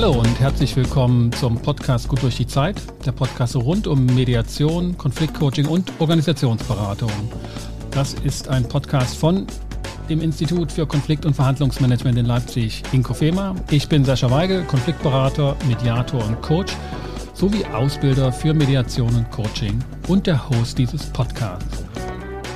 Hallo und herzlich willkommen zum Podcast Gut durch die Zeit, der Podcast rund um Mediation, Konfliktcoaching und Organisationsberatung. Das ist ein Podcast von dem Institut für Konflikt- und Verhandlungsmanagement in Leipzig, Inkofema. Ich bin Sascha Weigel, Konfliktberater, Mediator und Coach sowie Ausbilder für Mediation und Coaching und der Host dieses Podcasts.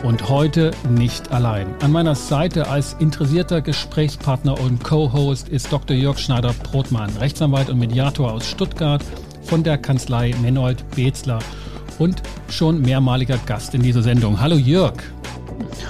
Und heute nicht allein. An meiner Seite als interessierter Gesprächspartner und Co-Host ist Dr. Jörg Schneider-Brotmann, Rechtsanwalt und Mediator aus Stuttgart von der Kanzlei Menold Bezler und schon mehrmaliger Gast in dieser Sendung. Hallo Jörg.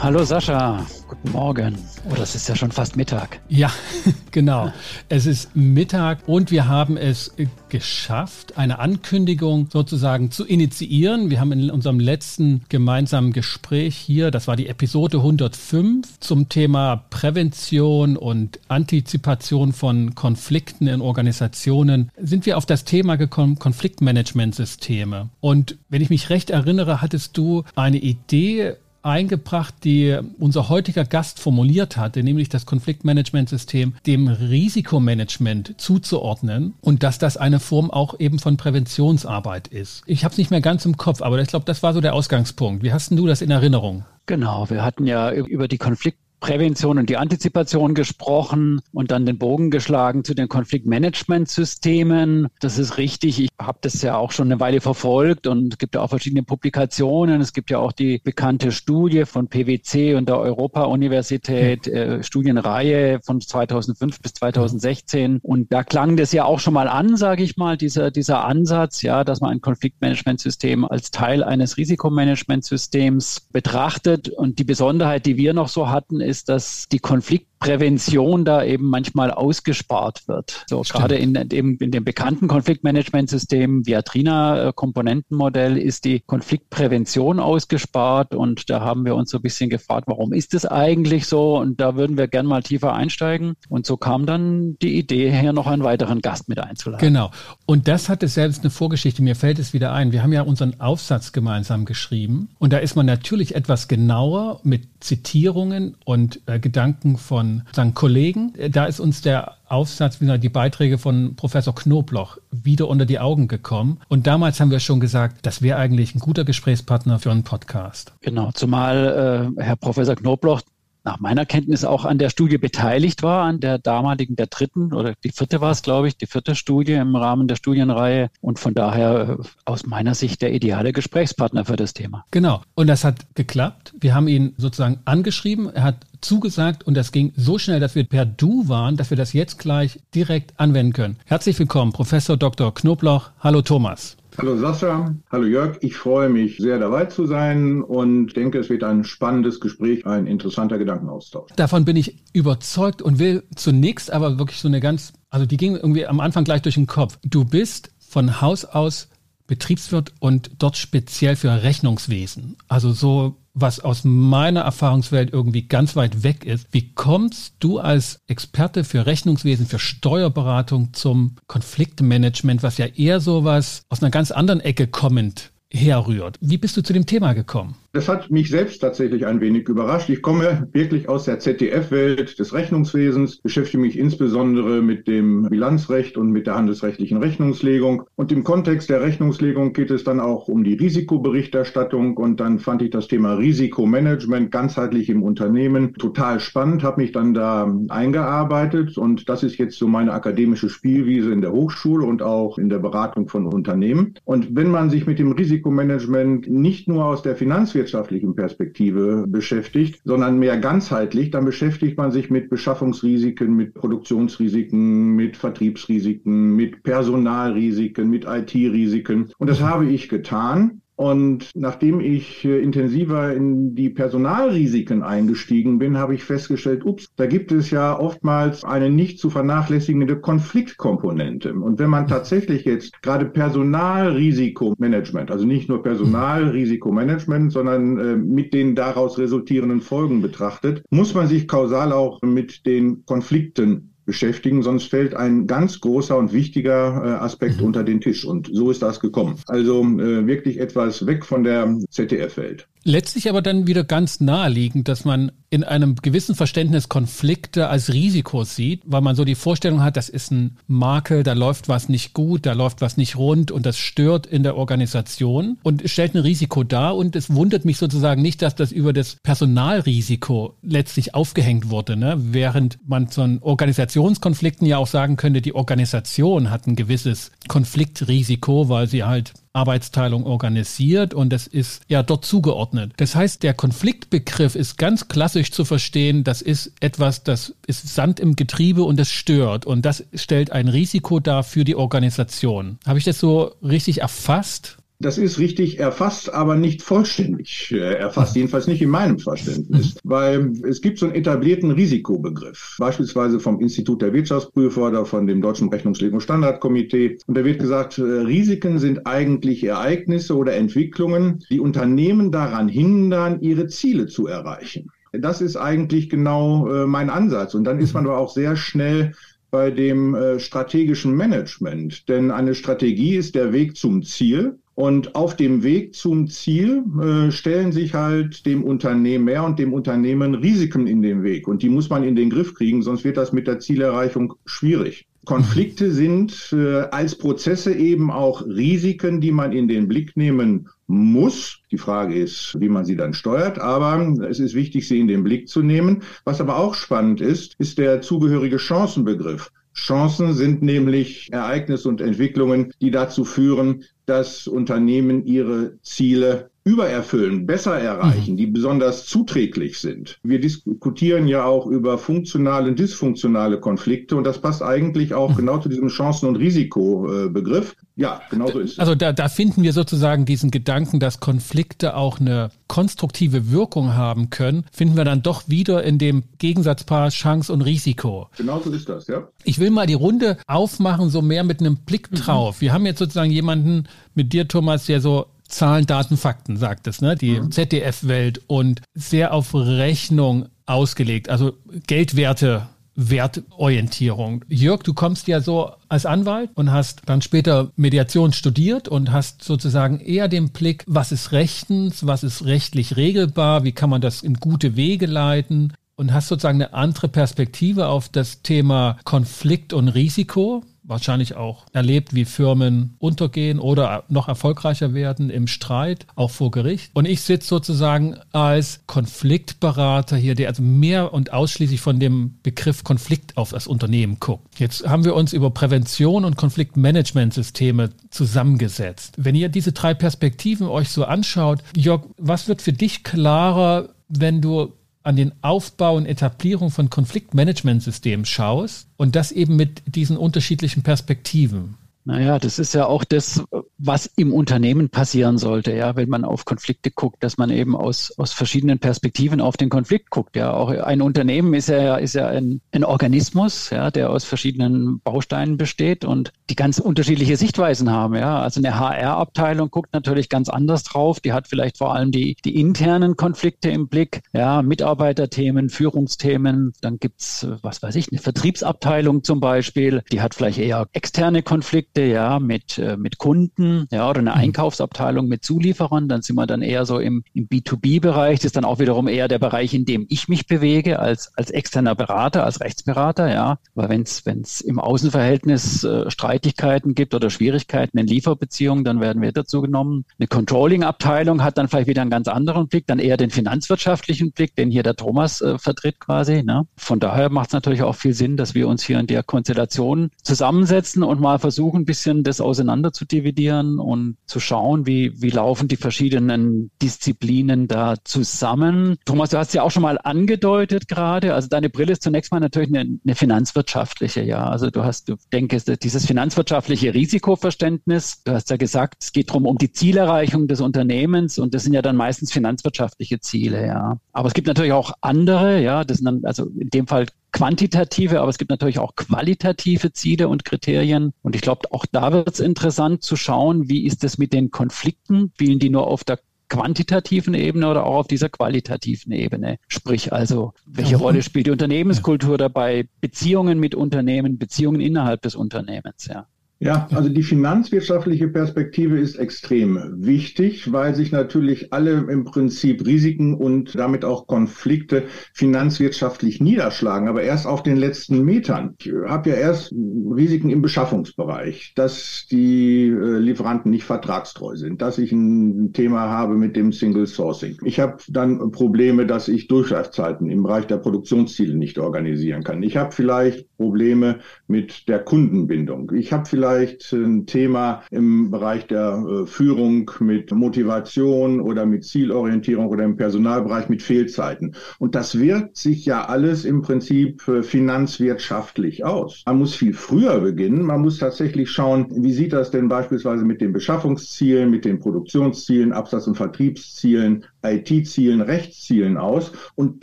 Hallo Sascha. Morgen. Oh, das ist ja schon fast Mittag. Ja, genau. Es ist Mittag und wir haben es geschafft, eine Ankündigung sozusagen zu initiieren. Wir haben in unserem letzten gemeinsamen Gespräch hier, das war die Episode 105 zum Thema Prävention und Antizipation von Konflikten in Organisationen, sind wir auf das Thema gekommen, Konfliktmanagementsysteme. Und wenn ich mich recht erinnere, hattest du eine Idee, eingebracht, die unser heutiger Gast formuliert hatte, nämlich das Konfliktmanagementsystem dem Risikomanagement zuzuordnen und dass das eine Form auch eben von Präventionsarbeit ist. Ich habe es nicht mehr ganz im Kopf, aber ich glaube, das war so der Ausgangspunkt. Wie hast denn du das in Erinnerung? Genau, wir hatten ja über die Konflikt Prävention und die Antizipation gesprochen und dann den Bogen geschlagen zu den Konfliktmanagementsystemen. Das ist richtig. Ich habe das ja auch schon eine Weile verfolgt und es gibt ja auch verschiedene Publikationen. Es gibt ja auch die bekannte Studie von PwC und der Europa-Universität, äh, Studienreihe von 2005 bis 2016. Und da klang das ja auch schon mal an, sage ich mal, dieser, dieser Ansatz, ja, dass man ein Konfliktmanagementsystem als Teil eines Risikomanagementsystems betrachtet. Und die Besonderheit, die wir noch so hatten, ist, ist, dass die Konflikt Prävention da eben manchmal ausgespart wird. So Stimmt. gerade in, in, in dem bekannten Konfliktmanagementsystem Viatrina-Komponentenmodell ist die Konfliktprävention ausgespart und da haben wir uns so ein bisschen gefragt, warum ist das eigentlich so? Und da würden wir gerne mal tiefer einsteigen. Und so kam dann die Idee her, noch einen weiteren Gast mit einzuladen. Genau. Und das hatte selbst eine Vorgeschichte. Mir fällt es wieder ein. Wir haben ja unseren Aufsatz gemeinsam geschrieben und da ist man natürlich etwas genauer mit Zitierungen und äh, Gedanken von sagen, Kollegen. Da ist uns der Aufsatz, wie die Beiträge von Professor Knobloch wieder unter die Augen gekommen. Und damals haben wir schon gesagt, das wäre eigentlich ein guter Gesprächspartner für einen Podcast. Genau, zumal äh, Herr Professor Knobloch nach meiner Kenntnis auch an der Studie beteiligt war, an der damaligen, der dritten oder die vierte war es, glaube ich, die vierte Studie im Rahmen der Studienreihe und von daher äh, aus meiner Sicht der ideale Gesprächspartner für das Thema. Genau. Und das hat geklappt. Wir haben ihn sozusagen angeschrieben. Er hat zugesagt und das ging so schnell, dass wir per Du waren, dass wir das jetzt gleich direkt anwenden können. Herzlich willkommen, Professor Dr. Knoblauch. Hallo Thomas. Hallo Sascha, hallo Jörg. Ich freue mich sehr dabei zu sein und denke, es wird ein spannendes Gespräch, ein interessanter Gedankenaustausch. Davon bin ich überzeugt und will zunächst aber wirklich so eine ganz, also die ging irgendwie am Anfang gleich durch den Kopf. Du bist von Haus aus Betriebswirt und dort speziell für Rechnungswesen. Also so was aus meiner Erfahrungswelt irgendwie ganz weit weg ist. Wie kommst du als Experte für Rechnungswesen, für Steuerberatung zum Konfliktmanagement, was ja eher sowas aus einer ganz anderen Ecke kommend herrührt? Wie bist du zu dem Thema gekommen? Das hat mich selbst tatsächlich ein wenig überrascht. Ich komme wirklich aus der ZDF-Welt des Rechnungswesens, beschäftige mich insbesondere mit dem Bilanzrecht und mit der handelsrechtlichen Rechnungslegung. Und im Kontext der Rechnungslegung geht es dann auch um die Risikoberichterstattung. Und dann fand ich das Thema Risikomanagement ganzheitlich im Unternehmen total spannend, habe mich dann da eingearbeitet. Und das ist jetzt so meine akademische Spielwiese in der Hochschule und auch in der Beratung von Unternehmen. Und wenn man sich mit dem Risikomanagement nicht nur aus der Finanzwirtschaft betriebswirtschaftlichen Perspektive beschäftigt, sondern mehr ganzheitlich. Dann beschäftigt man sich mit Beschaffungsrisiken, mit Produktionsrisiken, mit Vertriebsrisiken, mit Personalrisiken, mit IT-Risiken. Und das habe ich getan. Und nachdem ich äh, intensiver in die Personalrisiken eingestiegen bin, habe ich festgestellt, ups, da gibt es ja oftmals eine nicht zu vernachlässigende Konfliktkomponente. Und wenn man tatsächlich jetzt gerade Personalrisikomanagement, also nicht nur Personalrisikomanagement, sondern äh, mit den daraus resultierenden Folgen betrachtet, muss man sich kausal auch mit den Konflikten beschäftigen, sonst fällt ein ganz großer und wichtiger äh, Aspekt mhm. unter den Tisch. Und so ist das gekommen. Also äh, wirklich etwas weg von der ZDF-Welt. Letztlich aber dann wieder ganz naheliegend, dass man in einem gewissen Verständnis Konflikte als Risiko sieht, weil man so die Vorstellung hat, das ist ein Makel, da läuft was nicht gut, da läuft was nicht rund und das stört in der Organisation und stellt ein Risiko dar und es wundert mich sozusagen nicht, dass das über das Personalrisiko letztlich aufgehängt wurde, ne? während man so einen Organisationskonflikten ja auch sagen könnte, die Organisation hat ein gewisses Konfliktrisiko, weil sie halt Arbeitsteilung organisiert und es ist ja dort zugeordnet. Das heißt, der Konfliktbegriff ist ganz klassisch zu verstehen, das ist etwas, das ist Sand im Getriebe und das stört und das stellt ein Risiko dar für die Organisation. Habe ich das so richtig erfasst? Das ist richtig erfasst, aber nicht vollständig äh, erfasst, jedenfalls nicht in meinem Verständnis, weil es gibt so einen etablierten Risikobegriff, beispielsweise vom Institut der Wirtschaftsprüfer oder von dem Deutschen Rechnungslegung Standardkomitee. Und da wird gesagt, äh, Risiken sind eigentlich Ereignisse oder Entwicklungen, die Unternehmen daran hindern, ihre Ziele zu erreichen. Das ist eigentlich genau äh, mein Ansatz. Und dann ist man aber auch sehr schnell bei dem strategischen Management. Denn eine Strategie ist der Weg zum Ziel. Und auf dem Weg zum Ziel äh, stellen sich halt dem Unternehmer und dem Unternehmen Risiken in den Weg. Und die muss man in den Griff kriegen, sonst wird das mit der Zielerreichung schwierig. Konflikte sind äh, als Prozesse eben auch Risiken, die man in den Blick nehmen muss. Die Frage ist, wie man sie dann steuert, aber es ist wichtig, sie in den Blick zu nehmen. Was aber auch spannend ist, ist der zugehörige Chancenbegriff. Chancen sind nämlich Ereignisse und Entwicklungen, die dazu führen, dass Unternehmen ihre Ziele übererfüllen, besser erreichen, mhm. die besonders zuträglich sind. Wir diskutieren ja auch über funktionale und dysfunktionale Konflikte und das passt eigentlich auch mhm. genau zu diesem Chancen- und Risikobegriff. Ja, genau so ist es. Also da, da finden wir sozusagen diesen Gedanken, dass Konflikte auch eine konstruktive Wirkung haben können, finden wir dann doch wieder in dem Gegensatzpaar Chance und Risiko. Genau so ist das, ja. Ich will mal die Runde aufmachen, so mehr mit einem Blick mhm. drauf. Mhm. Wir haben jetzt sozusagen jemanden mit dir, Thomas, der so Zahlen, Daten, Fakten, sagt es, ne? Die mhm. ZDF-Welt und sehr auf Rechnung ausgelegt, also Geldwerte Wertorientierung. Jörg, du kommst ja so als Anwalt und hast dann später Mediation studiert und hast sozusagen eher den Blick, was ist rechtens, was ist rechtlich regelbar, wie kann man das in gute Wege leiten und hast sozusagen eine andere Perspektive auf das Thema Konflikt und Risiko wahrscheinlich auch erlebt, wie Firmen untergehen oder noch erfolgreicher werden im Streit, auch vor Gericht. Und ich sitze sozusagen als Konfliktberater hier, der also mehr und ausschließlich von dem Begriff Konflikt auf das Unternehmen guckt. Jetzt haben wir uns über Prävention und Konfliktmanagementsysteme zusammengesetzt. Wenn ihr diese drei Perspektiven euch so anschaut, Jörg, was wird für dich klarer, wenn du an den Aufbau und Etablierung von Konfliktmanagementsystemen schaust und das eben mit diesen unterschiedlichen Perspektiven. Naja, das ist ja auch das, was im Unternehmen passieren sollte, ja, wenn man auf Konflikte guckt, dass man eben aus, aus verschiedenen Perspektiven auf den Konflikt guckt. Ja, auch ein Unternehmen ist ja, ist ja ein, ein Organismus, ja, der aus verschiedenen Bausteinen besteht und die ganz unterschiedliche Sichtweisen haben. Ja, also eine HR-Abteilung guckt natürlich ganz anders drauf. Die hat vielleicht vor allem die, die internen Konflikte im Blick, ja, Mitarbeiterthemen, Führungsthemen. Dann gibt's, was weiß ich, eine Vertriebsabteilung zum Beispiel. Die hat vielleicht eher externe Konflikte ja mit, äh, mit Kunden ja, oder eine mhm. Einkaufsabteilung mit Zulieferern. Dann sind wir dann eher so im, im B2B-Bereich. Das ist dann auch wiederum eher der Bereich, in dem ich mich bewege als, als externer Berater, als Rechtsberater. Ja, weil wenn es im Außenverhältnis äh, Streitigkeiten gibt oder Schwierigkeiten in Lieferbeziehungen, dann werden wir dazu genommen. Eine Controlling-Abteilung hat dann vielleicht wieder einen ganz anderen Blick, dann eher den finanzwirtschaftlichen Blick, den hier der Thomas äh, vertritt quasi. Ne? Von daher macht es natürlich auch viel Sinn, dass wir uns hier in der Konstellation zusammensetzen und mal versuchen, ein bisschen das auseinander zu dividieren und zu schauen, wie, wie laufen die verschiedenen Disziplinen da zusammen. Thomas, du hast ja auch schon mal angedeutet gerade, also deine Brille ist zunächst mal natürlich eine, eine finanzwirtschaftliche, ja. Also du hast, du denkst, dieses finanzwirtschaftliche Risikoverständnis, du hast ja gesagt, es geht darum, um die Zielerreichung des Unternehmens und das sind ja dann meistens finanzwirtschaftliche Ziele, ja. Aber es gibt natürlich auch andere, ja, das sind dann, also in dem Fall quantitative, aber es gibt natürlich auch qualitative Ziele und Kriterien. Und ich glaube, auch da wird es interessant zu schauen, wie ist es mit den Konflikten? Spielen die nur auf der quantitativen Ebene oder auch auf dieser qualitativen Ebene. Sprich also, welche Rolle spielt die Unternehmenskultur dabei, Beziehungen mit Unternehmen, Beziehungen innerhalb des Unternehmens, ja. Ja, also die finanzwirtschaftliche Perspektive ist extrem wichtig, weil sich natürlich alle im Prinzip Risiken und damit auch Konflikte finanzwirtschaftlich niederschlagen, aber erst auf den letzten Metern. Ich habe ja erst Risiken im Beschaffungsbereich, dass die äh, Lieferanten nicht vertragstreu sind, dass ich ein Thema habe mit dem Single Sourcing. Ich habe dann Probleme, dass ich Durchschlagszeiten im Bereich der Produktionsziele nicht organisieren kann. Ich habe vielleicht Probleme mit der Kundenbindung. Ich habe vielleicht vielleicht ein Thema im Bereich der äh, Führung mit Motivation oder mit Zielorientierung oder im Personalbereich mit Fehlzeiten. Und das wirkt sich ja alles im Prinzip äh, finanzwirtschaftlich aus. Man muss viel früher beginnen. Man muss tatsächlich schauen, wie sieht das denn beispielsweise mit den Beschaffungszielen, mit den Produktionszielen, Absatz- und Vertriebszielen, IT-Zielen, Rechtszielen aus. Und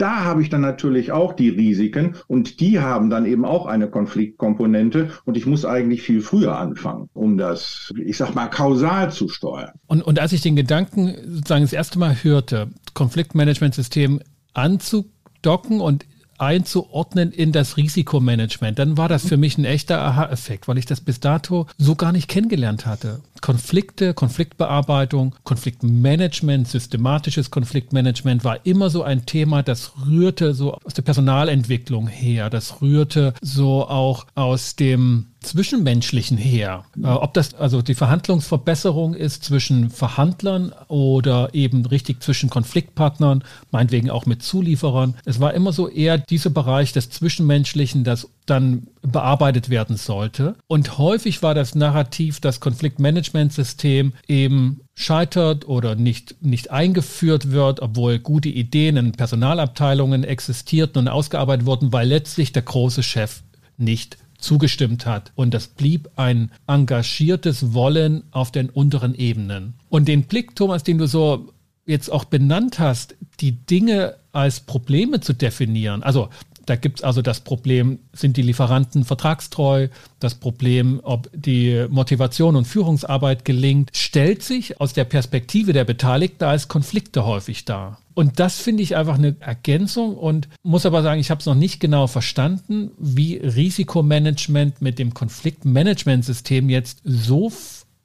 da habe ich dann natürlich auch die Risiken und die haben dann eben auch eine Konfliktkomponente und ich muss eigentlich viel früher anfangen, um das, ich sag mal, kausal zu steuern. Und, und als ich den Gedanken sozusagen das erste Mal hörte, Konfliktmanagementsystem anzudocken und einzuordnen in das Risikomanagement, dann war das für mich ein echter Aha-Effekt, weil ich das bis dato so gar nicht kennengelernt hatte. Konflikte, Konfliktbearbeitung, Konfliktmanagement, systematisches Konfliktmanagement war immer so ein Thema, das rührte so aus der Personalentwicklung her, das rührte so auch aus dem Zwischenmenschlichen her. Äh, ob das also die Verhandlungsverbesserung ist zwischen Verhandlern oder eben richtig zwischen Konfliktpartnern, meinetwegen auch mit Zulieferern. Es war immer so eher dieser Bereich des Zwischenmenschlichen, das dann bearbeitet werden sollte. Und häufig war das Narrativ, das Konfliktmanagementsystem eben scheitert oder nicht, nicht eingeführt wird, obwohl gute Ideen in Personalabteilungen existierten und ausgearbeitet wurden, weil letztlich der große Chef nicht zugestimmt hat. Und das blieb ein engagiertes Wollen auf den unteren Ebenen. Und den Blick, Thomas, den du so jetzt auch benannt hast, die Dinge als Probleme zu definieren. Also da gibt es also das Problem, sind die Lieferanten vertragstreu? Das Problem, ob die Motivation und Führungsarbeit gelingt, stellt sich aus der Perspektive der Beteiligten als Konflikte häufig dar. Und das finde ich einfach eine Ergänzung und muss aber sagen, ich habe es noch nicht genau verstanden, wie Risikomanagement mit dem Konfliktmanagementsystem jetzt so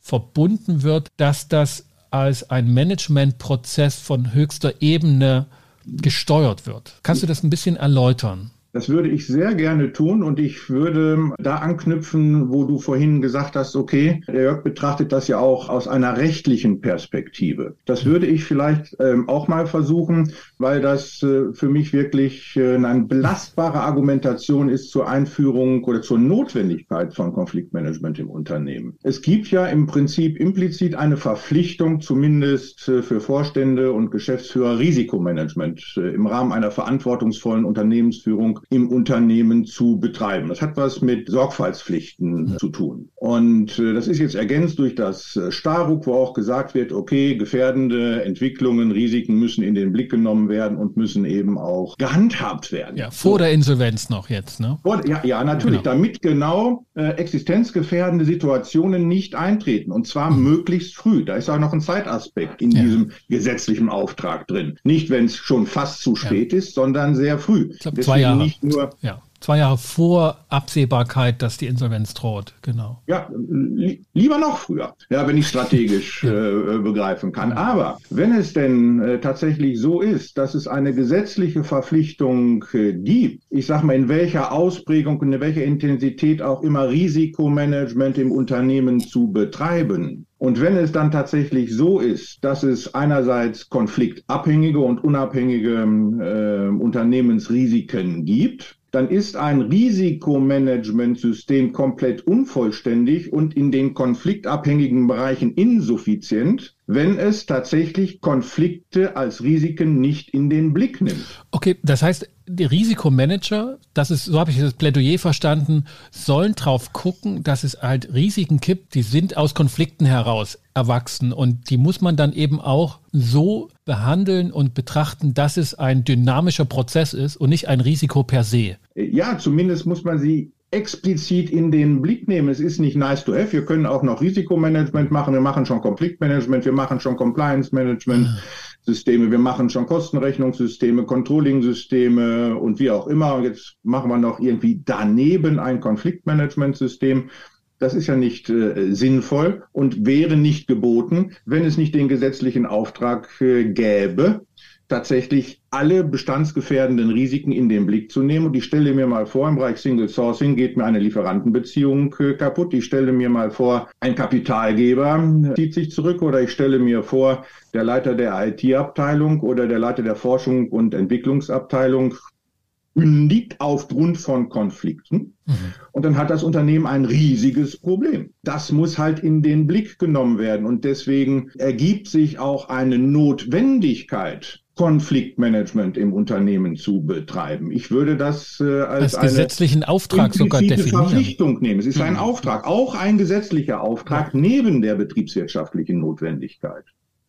verbunden wird, dass das als ein Managementprozess von höchster Ebene gesteuert wird. Kannst du das ein bisschen erläutern? Das würde ich sehr gerne tun und ich würde da anknüpfen, wo du vorhin gesagt hast, okay, der Jörg betrachtet das ja auch aus einer rechtlichen Perspektive. Das würde ich vielleicht ähm, auch mal versuchen, weil das äh, für mich wirklich äh, eine belastbare Argumentation ist zur Einführung oder zur Notwendigkeit von Konfliktmanagement im Unternehmen. Es gibt ja im Prinzip implizit eine Verpflichtung, zumindest äh, für Vorstände und Geschäftsführer, Risikomanagement äh, im Rahmen einer verantwortungsvollen Unternehmensführung im Unternehmen zu betreiben. Das hat was mit Sorgfaltspflichten ja. zu tun. Und äh, das ist jetzt ergänzt durch das äh, Staruk, wo auch gesagt wird, okay, gefährdende Entwicklungen, Risiken müssen in den Blick genommen werden und müssen eben auch gehandhabt werden. Ja, vor so. der Insolvenz noch jetzt, ne? Ja, ja, natürlich, genau. damit genau äh, existenzgefährdende Situationen nicht eintreten und zwar mhm. möglichst früh. Da ist auch noch ein Zeitaspekt in ja. diesem gesetzlichen Auftrag drin. Nicht, wenn es schon fast zu spät ja. ist, sondern sehr früh. Ich glaube, zwei Jahre nur. Ja. Zwei Jahre vor Absehbarkeit, dass die Insolvenz droht, genau. Ja, li lieber noch früher, ja, wenn ich strategisch äh, begreifen kann. Aber wenn es denn äh, tatsächlich so ist, dass es eine gesetzliche Verpflichtung äh, gibt, ich sage mal, in welcher Ausprägung und in welcher Intensität auch immer Risikomanagement im Unternehmen zu betreiben, und wenn es dann tatsächlich so ist, dass es einerseits konfliktabhängige und unabhängige äh, Unternehmensrisiken gibt, dann ist ein Risikomanagementsystem komplett unvollständig und in den konfliktabhängigen Bereichen insuffizient, wenn es tatsächlich Konflikte als Risiken nicht in den Blick nimmt. Okay, das heißt, die Risikomanager, das ist, so habe ich das Plädoyer verstanden, sollen drauf gucken, dass es halt Risiken gibt, die sind aus Konflikten heraus erwachsen und die muss man dann eben auch so behandeln und betrachten, dass es ein dynamischer Prozess ist und nicht ein Risiko per se. Ja, zumindest muss man sie explizit in den Blick nehmen. Es ist nicht nice to have. Wir können auch noch Risikomanagement machen. Wir machen schon Konfliktmanagement. Wir machen schon Compliance Management Systeme. Wir machen schon Kostenrechnungssysteme, Controlling-Systeme und wie auch immer. Jetzt machen wir noch irgendwie daneben ein Konfliktmanagement-System. Das ist ja nicht äh, sinnvoll und wäre nicht geboten, wenn es nicht den gesetzlichen Auftrag äh, gäbe, tatsächlich alle bestandsgefährdenden Risiken in den Blick zu nehmen. Und ich stelle mir mal vor, im Bereich Single Sourcing geht mir eine Lieferantenbeziehung äh, kaputt. Ich stelle mir mal vor, ein Kapitalgeber zieht sich zurück oder ich stelle mir vor, der Leiter der IT-Abteilung oder der Leiter der Forschung und Entwicklungsabteilung kündigt aufgrund von Konflikten. Mhm. Und dann hat das Unternehmen ein riesiges Problem. Das muss halt in den Blick genommen werden. Und deswegen ergibt sich auch eine Notwendigkeit, Konfliktmanagement im Unternehmen zu betreiben. Ich würde das äh, als, als gesetzlichen eine Auftrag sogar definieren. Verpflichtung nehmen. Es ist ein mhm. Auftrag, auch ein gesetzlicher Auftrag ja. neben der betriebswirtschaftlichen Notwendigkeit.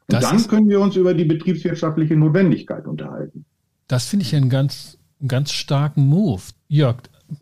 Und das dann können wir uns über die betriebswirtschaftliche Notwendigkeit unterhalten. Das finde ich einen ganz, einen ganz starken Move. Jörg,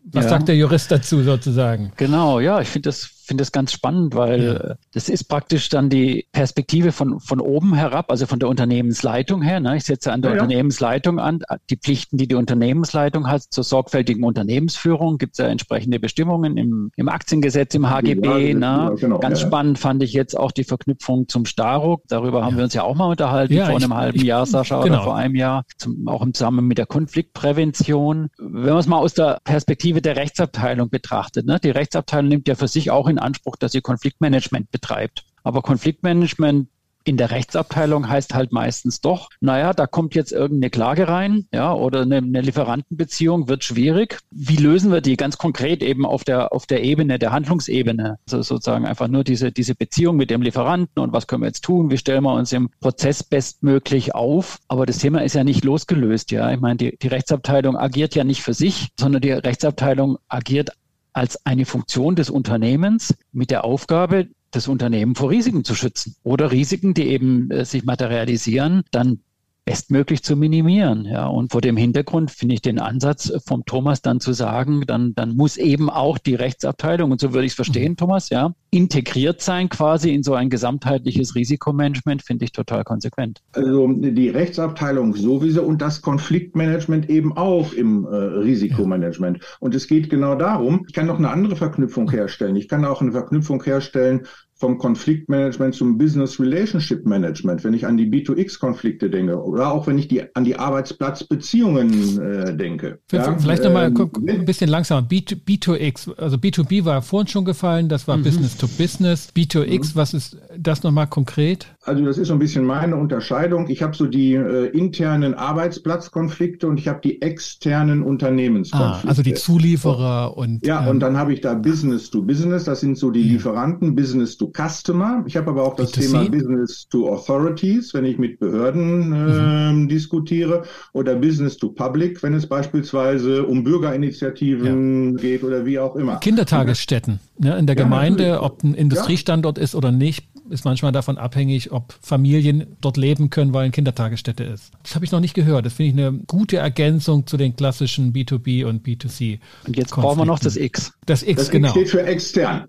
was ja. sagt der Jurist dazu sozusagen? Genau, ja, ich finde das finde das ganz spannend, weil ja. das ist praktisch dann die Perspektive von, von oben herab, also von der Unternehmensleitung her. Ne? Ich setze an der ja, Unternehmensleitung an. Die Pflichten, die die Unternehmensleitung hat zur sorgfältigen Unternehmensführung, gibt es ja entsprechende Bestimmungen im, im Aktiengesetz, im HGB. Ja, ne? genau, ganz spannend fand ich jetzt auch die Verknüpfung zum Staruk. Darüber haben wir uns ja auch mal unterhalten vor einem halben ich, Jahr, Sascha, genau. oder vor einem Jahr, zum, auch im Zusammenhang mit der Konfliktprävention. Wenn man es mal aus der Perspektive der Rechtsabteilung betrachtet, ne? die Rechtsabteilung nimmt ja für sich auch in Anspruch, dass sie Konfliktmanagement betreibt. Aber Konfliktmanagement in der Rechtsabteilung heißt halt meistens doch, naja, da kommt jetzt irgendeine Klage rein, ja, oder eine, eine, Lieferantenbeziehung wird schwierig. Wie lösen wir die ganz konkret eben auf der, auf der Ebene, der Handlungsebene? Also sozusagen einfach nur diese, diese Beziehung mit dem Lieferanten und was können wir jetzt tun? Wie stellen wir uns im Prozess bestmöglich auf? Aber das Thema ist ja nicht losgelöst, ja. Ich meine, die, die Rechtsabteilung agiert ja nicht für sich, sondern die Rechtsabteilung agiert als eine Funktion des Unternehmens mit der Aufgabe, das Unternehmen vor Risiken zu schützen oder Risiken, die eben äh, sich materialisieren, dann bestmöglich zu minimieren. Ja, und vor dem Hintergrund finde ich den Ansatz vom Thomas dann zu sagen, dann, dann muss eben auch die Rechtsabteilung, und so würde ich es verstehen, mhm. Thomas, ja, integriert sein quasi in so ein gesamtheitliches Risikomanagement, finde ich total konsequent. Also die Rechtsabteilung sowieso und das Konfliktmanagement eben auch im äh, Risikomanagement. Ja. Und es geht genau darum, ich kann noch eine andere Verknüpfung herstellen. Ich kann auch eine Verknüpfung herstellen vom Konfliktmanagement zum Business Relationship Management, wenn ich an die B2X-Konflikte denke oder auch wenn ich die, an die Arbeitsplatzbeziehungen äh, denke. Ja? Vielleicht nochmal ähm, ein bisschen langsamer. B, 2 x also B2B war vorhin schon gefallen, das war mhm. Business to Business. B2X, mhm. was ist das nochmal konkret? Also das ist so ein bisschen meine Unterscheidung. Ich habe so die äh, internen Arbeitsplatzkonflikte und ich habe die externen Unternehmenskonflikte. Ah, also die Zulieferer und ja, ähm, und dann habe ich da Business to Business. Das sind so die Lieferanten, Business to Customer. Ich habe aber auch das B2C? Thema Business to Authorities, wenn ich mit Behörden äh, mhm. diskutiere, oder Business to Public, wenn es beispielsweise um Bürgerinitiativen ja. geht oder wie auch immer. Kindertagesstätten ne, in der ja, Gemeinde, natürlich. ob ein Industriestandort ist oder nicht, ist manchmal davon abhängig, ob Familien dort leben können, weil eine Kindertagesstätte ist. Das habe ich noch nicht gehört. Das finde ich eine gute Ergänzung zu den klassischen B2B und B2C. Und jetzt brauchen wir noch das X. Das X, das genau. X steht für extern.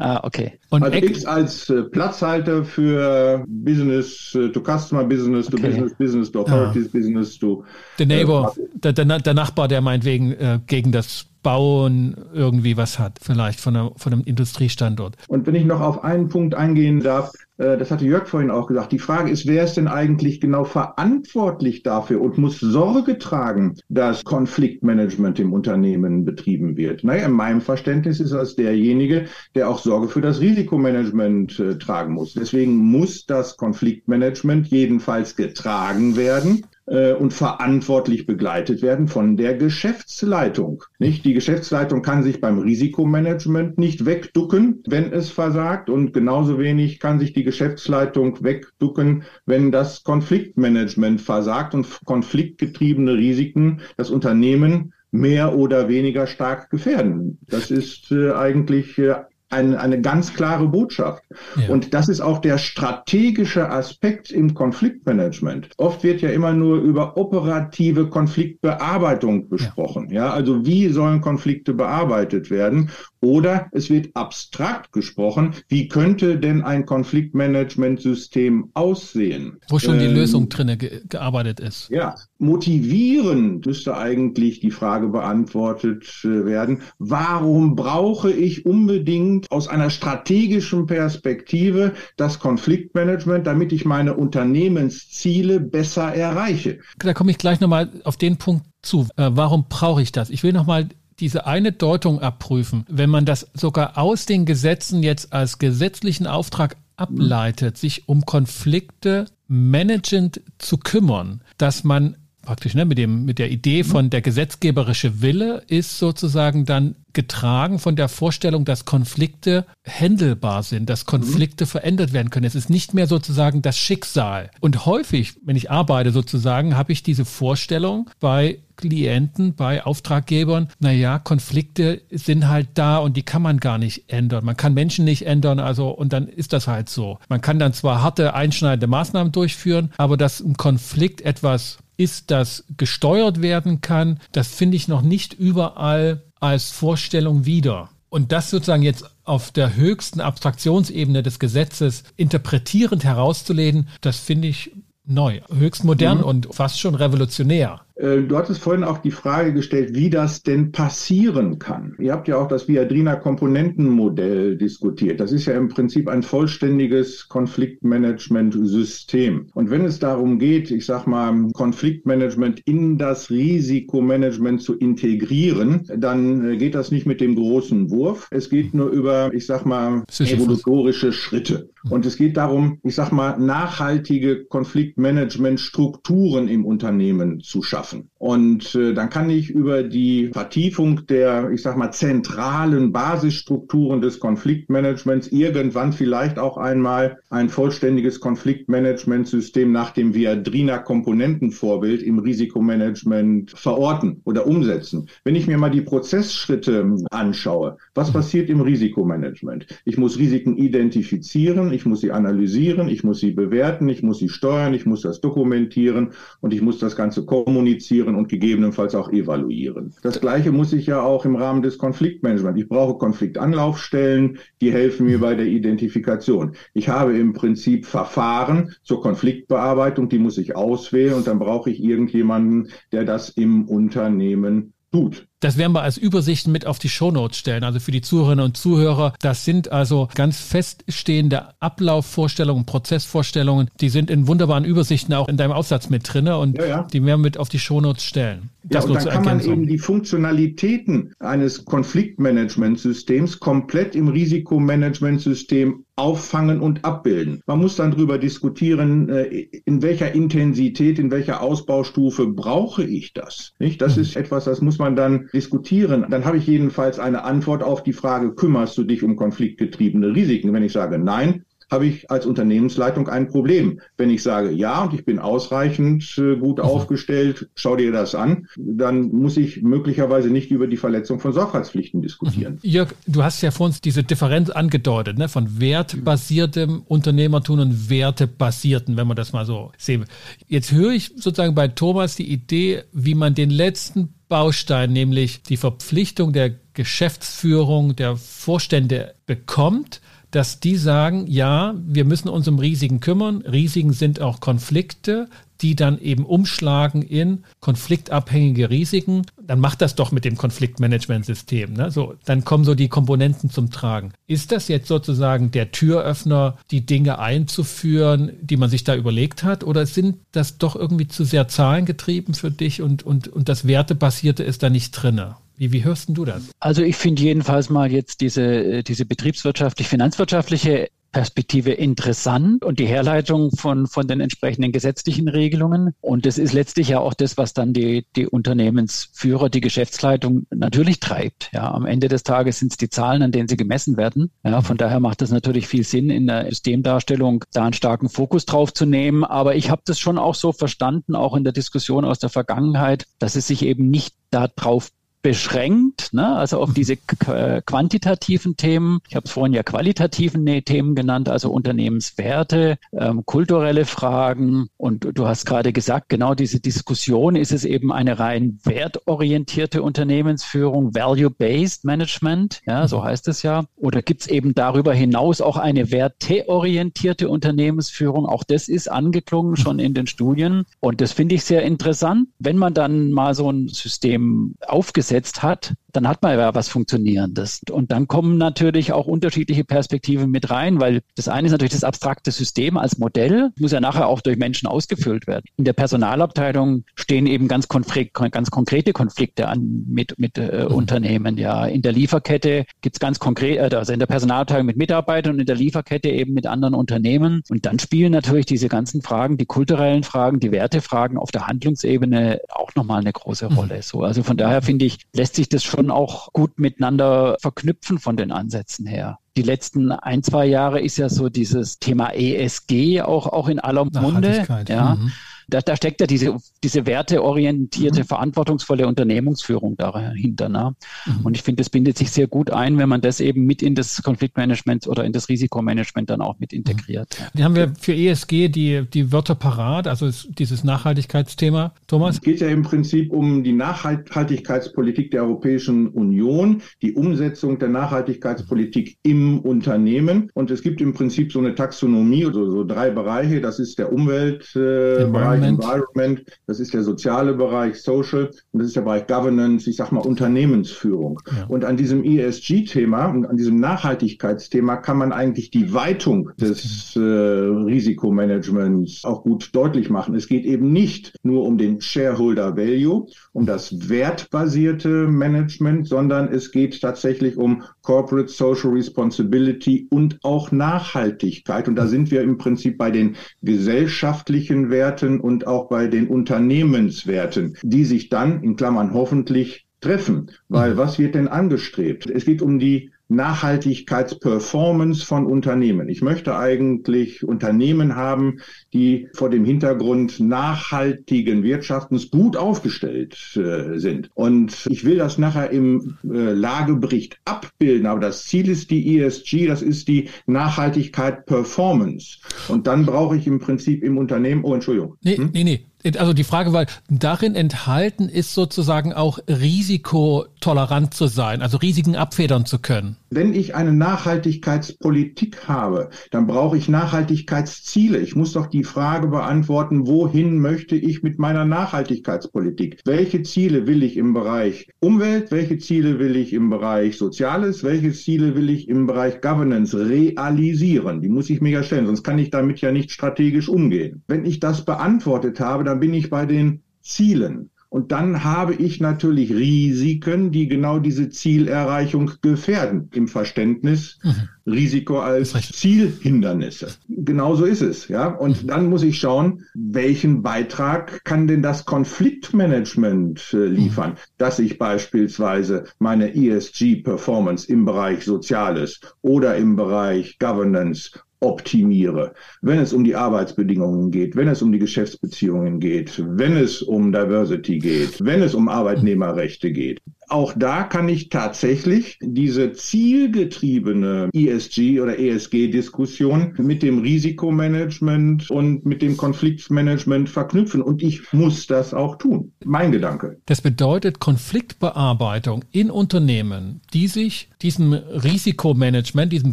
Ah, okay. Und also X als äh, Platzhalter für Business äh, to Customer, Business to okay. Business, Business to Authorities, ah. Business to. Der Neighbor, äh, der, der, der, Nachbar, der meinetwegen äh, gegen das Bauen irgendwie was hat, vielleicht von, einer, von einem Industriestandort. Und wenn ich noch auf einen Punkt eingehen darf, äh, das hatte Jörg vorhin auch gesagt, die Frage ist, wer ist denn eigentlich genau verantwortlich dafür und muss Sorge tragen, dass Konfliktmanagement im Unternehmen betrieben wird? Naja, in meinem Verständnis ist das derjenige, der auch Sorge für das Risikomanagement äh, tragen muss. Deswegen muss das Konfliktmanagement jedenfalls getragen werden äh, und verantwortlich begleitet werden von der Geschäftsleitung. Nicht? Die Geschäftsleitung kann sich beim Risikomanagement nicht wegducken, wenn es versagt und genauso wenig kann sich die Geschäftsleitung wegducken, wenn das Konfliktmanagement versagt und konfliktgetriebene Risiken das Unternehmen mehr oder weniger stark gefährden. Das ist äh, eigentlich äh, ein, eine ganz klare Botschaft. Ja. Und das ist auch der strategische Aspekt im Konfliktmanagement. Oft wird ja immer nur über operative Konfliktbearbeitung besprochen. Ja, ja also wie sollen Konflikte bearbeitet werden? Oder es wird abstrakt gesprochen, wie könnte denn ein Konfliktmanagementsystem aussehen? Wo schon die ähm, Lösung drinne ge gearbeitet ist. Ja, motivierend müsste eigentlich die Frage beantwortet äh, werden, warum brauche ich unbedingt aus einer strategischen Perspektive das Konfliktmanagement, damit ich meine Unternehmensziele besser erreiche? Da komme ich gleich nochmal auf den Punkt zu. Äh, warum brauche ich das? Ich will nochmal diese eine Deutung abprüfen. Wenn man das sogar aus den Gesetzen jetzt als gesetzlichen Auftrag ableitet, sich um Konflikte managend zu kümmern, dass man praktisch ne, mit, dem, mit der Idee von der gesetzgeberische Wille ist sozusagen dann getragen von der Vorstellung, dass Konflikte händelbar sind, dass Konflikte mhm. verändert werden können. Es ist nicht mehr sozusagen das Schicksal. Und häufig, wenn ich arbeite sozusagen, habe ich diese Vorstellung bei Klienten, bei Auftraggebern, naja, Konflikte sind halt da und die kann man gar nicht ändern. Man kann Menschen nicht ändern, also und dann ist das halt so. Man kann dann zwar harte, einschneidende Maßnahmen durchführen, aber dass ein Konflikt etwas ist, das gesteuert werden kann, das finde ich noch nicht überall als Vorstellung wieder. Und das sozusagen jetzt auf der höchsten Abstraktionsebene des Gesetzes interpretierend herauszulegen, das finde ich neu, höchst modern mhm. und fast schon revolutionär. Äh, du hattest vorhin auch die Frage gestellt, wie das denn passieren kann. Ihr habt ja auch das Viadrina Komponentenmodell diskutiert. Das ist ja im Prinzip ein vollständiges Konfliktmanagement-System. Und wenn es darum geht, ich sag mal, Konfliktmanagement in das Risikomanagement zu integrieren, dann äh, geht das nicht mit dem großen Wurf. Es geht nur über, ich sag mal, evolutorische Schritte. Und es geht darum, ich sag mal, nachhaltige Konfliktmanagement-Strukturen im Unternehmen zu schaffen schaffen. Und äh, dann kann ich über die Vertiefung der, ich sag mal, zentralen Basisstrukturen des Konfliktmanagements irgendwann vielleicht auch einmal ein vollständiges Konfliktmanagementsystem nach dem Viadrina Komponentenvorbild im Risikomanagement verorten oder umsetzen. Wenn ich mir mal die Prozessschritte anschaue, was passiert im Risikomanagement? Ich muss Risiken identifizieren, ich muss sie analysieren, ich muss sie bewerten, ich muss sie steuern, ich muss das dokumentieren und ich muss das Ganze kommunizieren kommunizieren und gegebenenfalls auch evaluieren. Das Gleiche muss ich ja auch im Rahmen des Konfliktmanagements. Ich brauche Konfliktanlaufstellen, die helfen mir bei der Identifikation. Ich habe im Prinzip Verfahren zur Konfliktbearbeitung, die muss ich auswählen und dann brauche ich irgendjemanden, der das im Unternehmen tut. Das werden wir als Übersicht mit auf die Shownotes stellen, also für die Zuhörerinnen und Zuhörer. Das sind also ganz feststehende Ablaufvorstellungen, Prozessvorstellungen. Die sind in wunderbaren Übersichten auch in deinem Aufsatz mit drin und ja, ja. die werden wir mit auf die Shownotes stellen. Das ja, und dann kann man eben die Funktionalitäten eines Konfliktmanagementsystems komplett im Risikomanagementsystem auffangen und abbilden. Man muss dann darüber diskutieren, äh, in welcher Intensität, in welcher Ausbaustufe brauche ich das. Nicht? Das mhm. ist etwas, das muss man dann diskutieren. Dann habe ich jedenfalls eine Antwort auf die Frage, kümmerst du dich um konfliktgetriebene Risiken? Wenn ich sage nein, habe ich als Unternehmensleitung ein Problem. Wenn ich sage, ja, und ich bin ausreichend äh, gut mhm. aufgestellt, schau dir das an, dann muss ich möglicherweise nicht über die Verletzung von Sorgfaltspflichten diskutieren. Mhm. Jörg, du hast ja vor uns diese Differenz angedeutet, ne, von wertbasiertem Unternehmertum und wertebasierten, wenn man das mal so sehen. Jetzt höre ich sozusagen bei Thomas die Idee, wie man den letzten Baustein, nämlich die Verpflichtung der Geschäftsführung, der Vorstände bekommt, dass die sagen, ja, wir müssen uns um Risiken kümmern. Risiken sind auch Konflikte, die dann eben umschlagen in konfliktabhängige Risiken. Dann macht das doch mit dem Konfliktmanagementsystem. Ne? So, dann kommen so die Komponenten zum Tragen. Ist das jetzt sozusagen der Türöffner, die Dinge einzuführen, die man sich da überlegt hat? Oder sind das doch irgendwie zu sehr zahlengetrieben für dich und, und, und das Wertebasierte ist da nicht drinne? Wie, wie hörst du das? Also ich finde jedenfalls mal jetzt diese, äh, diese betriebswirtschaftlich-finanzwirtschaftliche Perspektive interessant und die Herleitung von, von den entsprechenden gesetzlichen Regelungen. Und das ist letztlich ja auch das, was dann die, die Unternehmensführer, die Geschäftsleitung natürlich treibt. Ja, am Ende des Tages sind es die Zahlen, an denen sie gemessen werden. Ja, von daher macht es natürlich viel Sinn, in der Systemdarstellung da einen starken Fokus drauf zu nehmen. Aber ich habe das schon auch so verstanden, auch in der Diskussion aus der Vergangenheit, dass es sich eben nicht darauf beschränkt, ne? also auf diese äh, quantitativen Themen. Ich habe es vorhin ja qualitativen ne, Themen genannt, also Unternehmenswerte, ähm, kulturelle Fragen. Und du hast gerade gesagt, genau diese Diskussion, ist es eben eine rein wertorientierte Unternehmensführung, Value-Based Management, ja, so mhm. heißt es ja. Oder gibt es eben darüber hinaus auch eine werteorientierte Unternehmensführung? Auch das ist angeklungen schon in den Studien. Und das finde ich sehr interessant. Wenn man dann mal so ein System aufgesetzt hat, dann hat man ja was Funktionierendes. Und dann kommen natürlich auch unterschiedliche Perspektiven mit rein, weil das eine ist natürlich das abstrakte System als Modell, muss ja nachher auch durch Menschen ausgefüllt werden. In der Personalabteilung stehen eben ganz, konflikt, ganz konkrete Konflikte an mit, mit äh, mhm. Unternehmen. Ja, in der Lieferkette gibt es ganz konkret, äh, also in der Personalabteilung mit Mitarbeitern und in der Lieferkette eben mit anderen Unternehmen. Und dann spielen natürlich diese ganzen Fragen, die kulturellen Fragen, die Wertefragen auf der Handlungsebene auch nochmal eine große mhm. Rolle. So, also von daher finde ich, lässt sich das schon schon auch gut miteinander verknüpfen von den Ansätzen her. Die letzten ein, zwei Jahre ist ja so dieses Thema ESG auch, auch in aller Munde. Ja. Mhm da, da steckt ja diese, diese werteorientierte, mhm. verantwortungsvolle Unternehmensführung dahinter. Ne? Mhm. Und ich finde, das bindet sich sehr gut ein, wenn man das eben mit in das Konfliktmanagement oder in das Risikomanagement dann auch mit integriert. Mhm. Die haben wir für ESG die, die Wörter parat, also dieses Nachhaltigkeitsthema. Thomas? Es geht ja im Prinzip um die Nachhaltigkeitspolitik der Europäischen Union, die Umsetzung der Nachhaltigkeitspolitik im Unternehmen. Und es gibt im Prinzip so eine Taxonomie, also so drei Bereiche. Das ist der Umweltbereich, äh, Environment. Environment, das ist der soziale Bereich, Social und das ist der Bereich Governance, ich sag mal Unternehmensführung. Ja. Und an diesem ESG-Thema und an diesem Nachhaltigkeitsthema kann man eigentlich die Weitung des äh, Risikomanagements auch gut deutlich machen. Es geht eben nicht nur um den Shareholder Value, um das wertbasierte Management, sondern es geht tatsächlich um Corporate Social Responsibility und auch Nachhaltigkeit. Und da sind wir im Prinzip bei den gesellschaftlichen Werten und auch bei den Unternehmenswerten, die sich dann in Klammern hoffentlich treffen. Weil mhm. was wird denn angestrebt? Es geht um die Nachhaltigkeitsperformance von Unternehmen. Ich möchte eigentlich Unternehmen haben, die vor dem Hintergrund nachhaltigen Wirtschaftens gut aufgestellt äh, sind. Und ich will das nachher im äh, Lagebericht abbilden, aber das Ziel ist die ESG, das ist die Nachhaltigkeit Performance. Und dann brauche ich im Prinzip im Unternehmen, oh Entschuldigung. Nee, hm? nee, nee. Also die Frage war, darin enthalten ist sozusagen auch risikotolerant zu sein, also Risiken abfedern zu können. Wenn ich eine Nachhaltigkeitspolitik habe, dann brauche ich Nachhaltigkeitsziele. Ich muss doch die Frage beantworten, wohin möchte ich mit meiner Nachhaltigkeitspolitik? Welche Ziele will ich im Bereich Umwelt? Welche Ziele will ich im Bereich Soziales? Welche Ziele will ich im Bereich Governance realisieren? Die muss ich mir ja stellen, sonst kann ich damit ja nicht strategisch umgehen. Wenn ich das beantwortet habe, dann bin ich bei den Zielen. Und dann habe ich natürlich Risiken, die genau diese Zielerreichung gefährden im Verständnis. Mhm. Risiko als Zielhindernisse. Genauso ist es, ja. Und mhm. dann muss ich schauen, welchen Beitrag kann denn das Konfliktmanagement äh, liefern, mhm. dass ich beispielsweise meine ESG-Performance im Bereich Soziales oder im Bereich Governance optimiere. Wenn es um die Arbeitsbedingungen geht, wenn es um die Geschäftsbeziehungen geht, wenn es um Diversity geht, wenn es um Arbeitnehmerrechte geht. Auch da kann ich tatsächlich diese zielgetriebene ESG oder ESG-Diskussion mit dem Risikomanagement und mit dem Konfliktmanagement verknüpfen. Und ich muss das auch tun. Mein Gedanke. Das bedeutet Konfliktbearbeitung in Unternehmen, die sich diesem Risikomanagement, diesem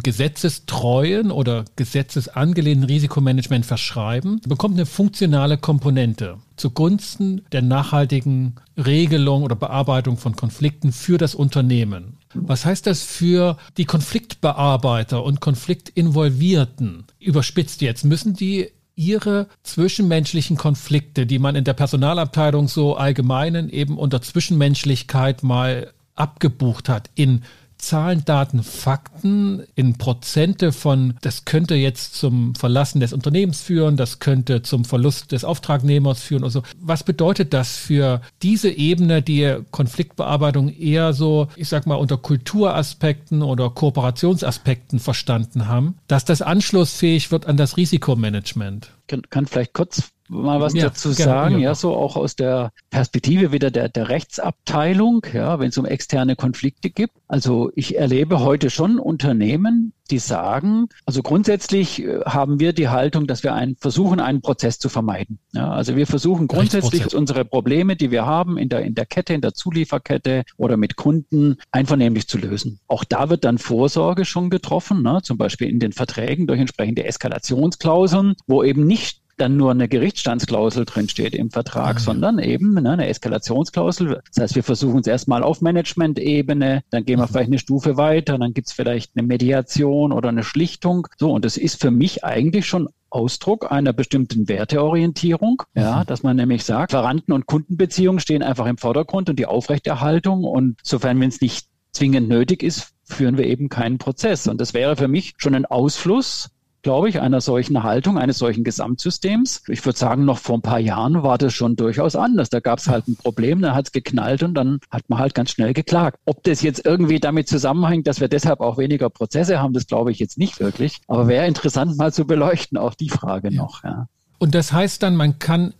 gesetzestreuen oder gesetzesangelehnten Risikomanagement verschreiben, bekommt eine funktionale Komponente zugunsten der nachhaltigen Regelung oder Bearbeitung von Konflikten für das Unternehmen. Was heißt das für die Konfliktbearbeiter und Konfliktinvolvierten? Überspitzt jetzt, müssen die ihre zwischenmenschlichen Konflikte, die man in der Personalabteilung so allgemeinen eben unter Zwischenmenschlichkeit mal abgebucht hat, in Zahlen, Daten, Fakten in Prozente von, das könnte jetzt zum Verlassen des Unternehmens führen, das könnte zum Verlust des Auftragnehmers führen oder so. Was bedeutet das für diese Ebene, die Konfliktbearbeitung eher so, ich sag mal, unter Kulturaspekten oder Kooperationsaspekten verstanden haben, dass das anschlussfähig wird an das Risikomanagement? Kann, kann vielleicht kurz mal was ja, dazu sagen, gerne, ja, so auch aus der Perspektive wieder der, der Rechtsabteilung, ja, wenn es um externe Konflikte gibt. Also ich erlebe heute schon Unternehmen, die sagen, also grundsätzlich äh, haben wir die Haltung, dass wir einen, versuchen, einen Prozess zu vermeiden. Ja, also wir versuchen grundsätzlich unsere Probleme, die wir haben in der, in der Kette, in der Zulieferkette oder mit Kunden einvernehmlich zu lösen. Auch da wird dann Vorsorge schon getroffen, ne? zum Beispiel in den Verträgen durch entsprechende Eskalationsklauseln, wo eben nicht dann nur eine Gerichtsstandsklausel drinsteht im Vertrag, ah, sondern eben ne, eine Eskalationsklausel. Das heißt, wir versuchen es erstmal auf Management-Ebene, dann gehen wir mhm. vielleicht eine Stufe weiter, dann gibt es vielleicht eine Mediation oder eine Schlichtung. So, und das ist für mich eigentlich schon Ausdruck einer bestimmten Werteorientierung, ja, mhm. dass man nämlich sagt, Verwandten- und Kundenbeziehungen stehen einfach im Vordergrund und die Aufrechterhaltung und sofern wenn es nicht zwingend nötig ist, führen wir eben keinen Prozess. Und das wäre für mich schon ein Ausfluss glaube ich, einer solchen Haltung, eines solchen Gesamtsystems. Ich würde sagen, noch vor ein paar Jahren war das schon durchaus anders. Da gab es halt ein Problem, dann hat es geknallt und dann hat man halt ganz schnell geklagt. Ob das jetzt irgendwie damit zusammenhängt, dass wir deshalb auch weniger Prozesse haben, das glaube ich jetzt nicht wirklich. Aber wäre interessant mal zu beleuchten, auch die Frage ja. noch. Ja. Und das heißt dann, man kann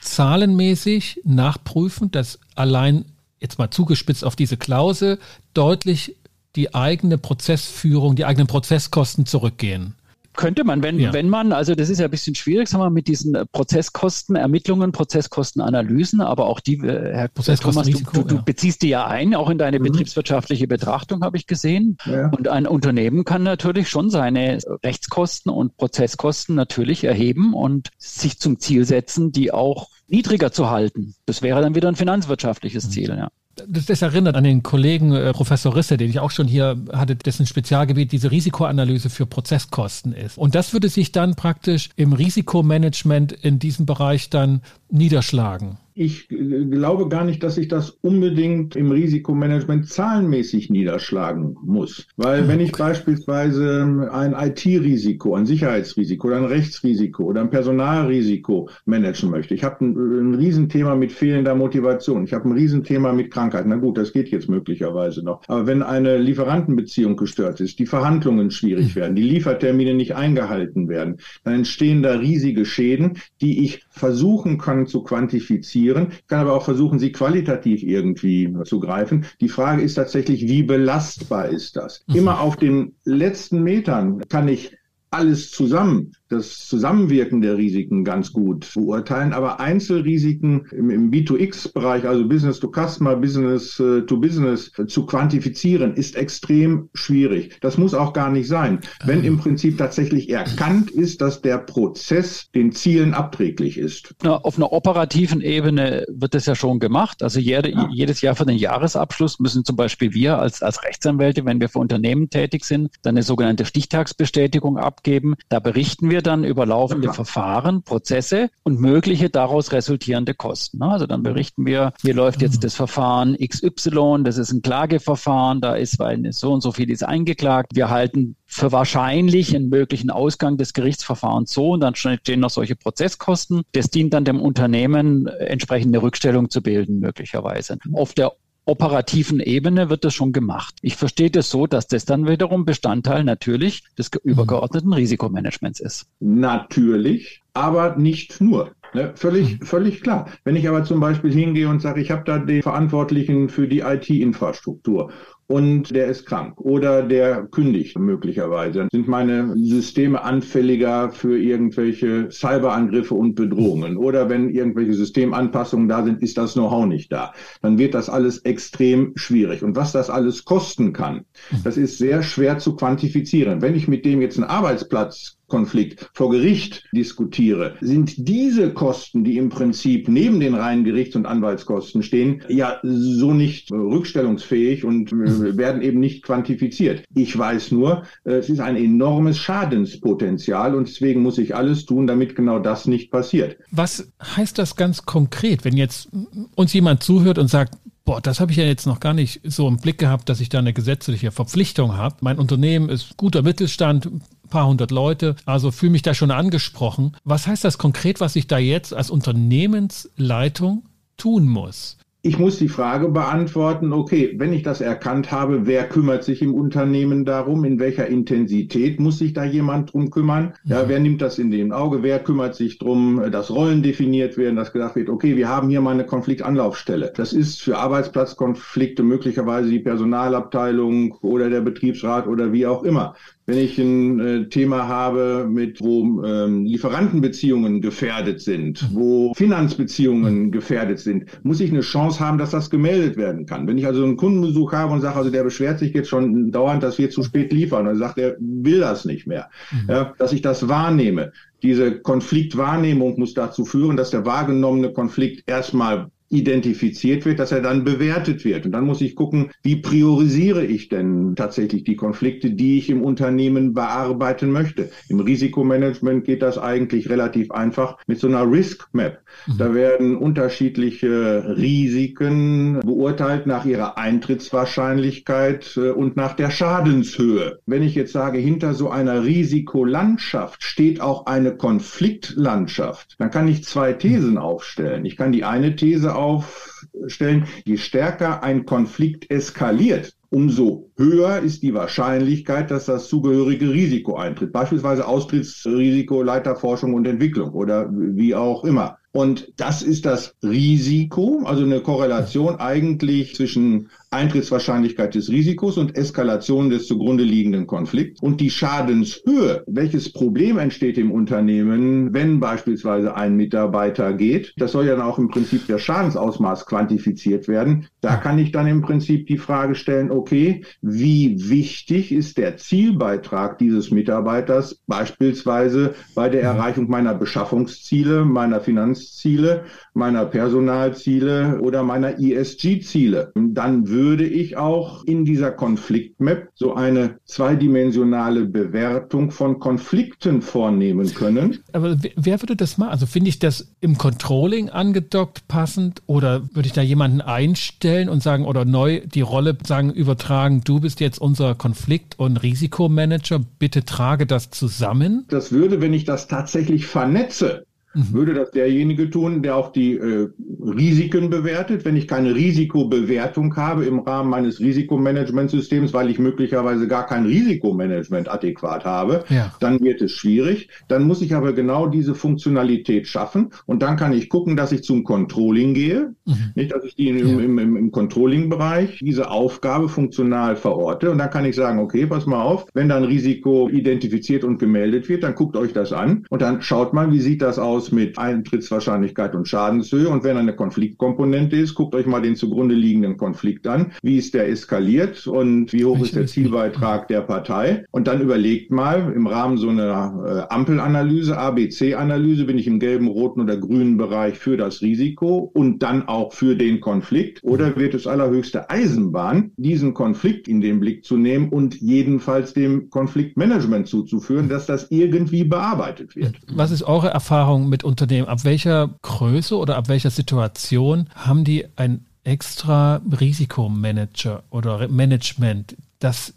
zahlenmäßig nachprüfen, dass allein jetzt mal zugespitzt auf diese Klausel deutlich die eigene Prozessführung, die eigenen Prozesskosten zurückgehen. Könnte man, wenn, ja. wenn man, also das ist ja ein bisschen schwierig, sagen wir, mit diesen Prozesskosten, Ermittlungen, Prozesskostenanalysen, aber auch die, äh, Herr Thomas, du, du, du beziehst die ja ein, auch in deine mhm. betriebswirtschaftliche Betrachtung, habe ich gesehen. Ja. Und ein Unternehmen kann natürlich schon seine Rechtskosten und Prozesskosten natürlich erheben und sich zum Ziel setzen, die auch niedriger zu halten. Das wäre dann wieder ein finanzwirtschaftliches mhm. Ziel, ja das, das erinnert an den Kollegen äh, Professor Risse, den ich auch schon hier hatte, dessen Spezialgebiet diese Risikoanalyse für Prozesskosten ist. Und das würde sich dann praktisch im Risikomanagement in diesem Bereich dann niederschlagen. Ich glaube gar nicht, dass sich das unbedingt im Risikomanagement zahlenmäßig niederschlagen muss. Weil wenn ich beispielsweise ein IT-Risiko, ein Sicherheitsrisiko oder ein Rechtsrisiko oder ein Personalrisiko managen möchte, ich habe ein, ein Riesenthema mit fehlender Motivation, ich habe ein Riesenthema mit Krankheit. Na gut, das geht jetzt möglicherweise noch. Aber wenn eine Lieferantenbeziehung gestört ist, die Verhandlungen schwierig hm. werden, die Liefertermine nicht eingehalten werden, dann entstehen da riesige Schäden, die ich versuchen kann zu quantifizieren reduzieren. Ich kann aber auch versuchen, sie qualitativ irgendwie zu greifen. Die Frage ist tatsächlich, wie belastbar ist das? Mhm. Immer auf den letzten Metern kann ich alles zusammen das Zusammenwirken der Risiken ganz gut beurteilen, aber Einzelrisiken im, im B2X-Bereich, also Business to Customer, Business äh, to Business zu quantifizieren, ist extrem schwierig. Das muss auch gar nicht sein, wenn im Prinzip tatsächlich erkannt ist, dass der Prozess den Zielen abträglich ist. Na, auf einer operativen Ebene wird das ja schon gemacht. Also jede, ja. jedes Jahr für den Jahresabschluss müssen zum Beispiel wir als, als Rechtsanwälte, wenn wir für Unternehmen tätig sind, dann eine sogenannte Stichtagsbestätigung abgeben. Da berichten wir dann über laufende ja. Verfahren, Prozesse und mögliche daraus resultierende Kosten. Also dann berichten wir, hier läuft jetzt mhm. das Verfahren XY, das ist ein Klageverfahren, da ist weil so und so viel ist eingeklagt. Wir halten für wahrscheinlich einen möglichen Ausgang des Gerichtsverfahrens so und dann stehen noch solche Prozesskosten. Das dient dann dem Unternehmen, entsprechende Rückstellung zu bilden, möglicherweise. Auf der operativen Ebene wird das schon gemacht. Ich verstehe das so, dass das dann wiederum Bestandteil natürlich des übergeordneten Risikomanagements ist. Natürlich, aber nicht nur. Ne, völlig, mhm. völlig klar. Wenn ich aber zum Beispiel hingehe und sage, ich habe da den Verantwortlichen für die IT-Infrastruktur und der ist krank oder der kündigt möglicherweise. Dann sind meine Systeme anfälliger für irgendwelche Cyberangriffe und Bedrohungen. Oder wenn irgendwelche Systemanpassungen da sind, ist das Know-how nicht da. Dann wird das alles extrem schwierig. Und was das alles kosten kann, das ist sehr schwer zu quantifizieren. Wenn ich mit dem jetzt einen Arbeitsplatz Konflikt vor Gericht diskutiere, sind diese Kosten, die im Prinzip neben den reinen Gerichts- und Anwaltskosten stehen, ja so nicht rückstellungsfähig und äh, werden eben nicht quantifiziert. Ich weiß nur, es ist ein enormes Schadenspotenzial und deswegen muss ich alles tun, damit genau das nicht passiert. Was heißt das ganz konkret, wenn jetzt uns jemand zuhört und sagt, Boah, das habe ich ja jetzt noch gar nicht so im Blick gehabt, dass ich da eine gesetzliche Verpflichtung habe. Mein Unternehmen ist guter Mittelstand, paar hundert Leute, also fühle mich da schon angesprochen. Was heißt das konkret, was ich da jetzt als Unternehmensleitung tun muss? Ich muss die Frage beantworten, okay, wenn ich das erkannt habe, wer kümmert sich im Unternehmen darum, in welcher Intensität muss sich da jemand drum kümmern? Ja, mhm. wer nimmt das in den Auge? Wer kümmert sich drum, dass Rollen definiert werden, dass gesagt wird, okay, wir haben hier mal eine Konfliktanlaufstelle. Das ist für Arbeitsplatzkonflikte möglicherweise die Personalabteilung oder der Betriebsrat oder wie auch immer. Wenn ich ein äh, Thema habe, mit wo ähm, Lieferantenbeziehungen gefährdet sind, wo Finanzbeziehungen gefährdet sind, muss ich eine Chance haben, dass das gemeldet werden kann. Wenn ich also einen Kundenbesuch habe und sage, also der beschwert sich jetzt schon dauernd, dass wir zu spät liefern, dann sagt er, will das nicht mehr, mhm. ja, dass ich das wahrnehme. Diese Konfliktwahrnehmung muss dazu führen, dass der wahrgenommene Konflikt erstmal identifiziert wird, dass er dann bewertet wird. Und dann muss ich gucken, wie priorisiere ich denn tatsächlich die Konflikte, die ich im Unternehmen bearbeiten möchte. Im Risikomanagement geht das eigentlich relativ einfach mit so einer Risk Map. Mhm. Da werden unterschiedliche Risiken beurteilt nach ihrer Eintrittswahrscheinlichkeit äh, und nach der Schadenshöhe. Wenn ich jetzt sage, hinter so einer Risikolandschaft steht auch eine Konfliktlandschaft, dann kann ich zwei Thesen aufstellen. Ich kann die eine These aufstellen, je stärker ein Konflikt eskaliert, umso höher ist die Wahrscheinlichkeit, dass das zugehörige Risiko eintritt. Beispielsweise Austrittsrisiko, Leiterforschung und Entwicklung oder wie auch immer. Und das ist das Risiko, also eine Korrelation eigentlich zwischen Eintrittswahrscheinlichkeit des Risikos und Eskalation des zugrunde liegenden Konflikts und die Schadenshöhe. Welches Problem entsteht im Unternehmen, wenn beispielsweise ein Mitarbeiter geht? Das soll ja dann auch im Prinzip der Schadensausmaß quantifiziert werden. Da kann ich dann im Prinzip die Frage stellen, okay, wie wichtig ist der Zielbeitrag dieses Mitarbeiters beispielsweise bei der Erreichung meiner Beschaffungsziele, meiner Finanzziele, meiner Personalziele oder meiner ESG-Ziele? Dann würde würde ich auch in dieser Konfliktmap so eine zweidimensionale Bewertung von Konflikten vornehmen können. Aber wer würde das machen? Also finde ich das im Controlling angedockt passend oder würde ich da jemanden einstellen und sagen oder neu die Rolle sagen, übertragen, du bist jetzt unser Konflikt- und Risikomanager, bitte trage das zusammen? Das würde, wenn ich das tatsächlich vernetze, Mhm. Würde das derjenige tun, der auch die äh, Risiken bewertet? Wenn ich keine Risikobewertung habe im Rahmen meines Risikomanagementsystems, weil ich möglicherweise gar kein Risikomanagement adäquat habe, ja. dann wird es schwierig. Dann muss ich aber genau diese Funktionalität schaffen und dann kann ich gucken, dass ich zum Controlling gehe. Mhm. Nicht, dass ich die im, ja. im, im, im Controlling-Bereich diese Aufgabe funktional verorte und dann kann ich sagen, okay, pass mal auf, wenn dann Risiko identifiziert und gemeldet wird, dann guckt euch das an und dann schaut mal, wie sieht das aus aus mit Eintrittswahrscheinlichkeit und Schadenshöhe. Und wenn eine Konfliktkomponente ist, guckt euch mal den zugrunde liegenden Konflikt an. Wie ist der eskaliert und wie hoch ich ist der Zielbeitrag der Partei? Und dann überlegt mal im Rahmen so einer äh, Ampelanalyse, ABC-Analyse, bin ich im gelben, roten oder grünen Bereich für das Risiko und dann auch für den Konflikt? Oder wird es allerhöchste Eisenbahn, diesen Konflikt in den Blick zu nehmen und jedenfalls dem Konfliktmanagement zuzuführen, dass das irgendwie bearbeitet wird? Was ist eure Erfahrung mit Unternehmen? Ab welcher Größe oder ab welcher Situation haben die ein extra Risikomanager oder Management, das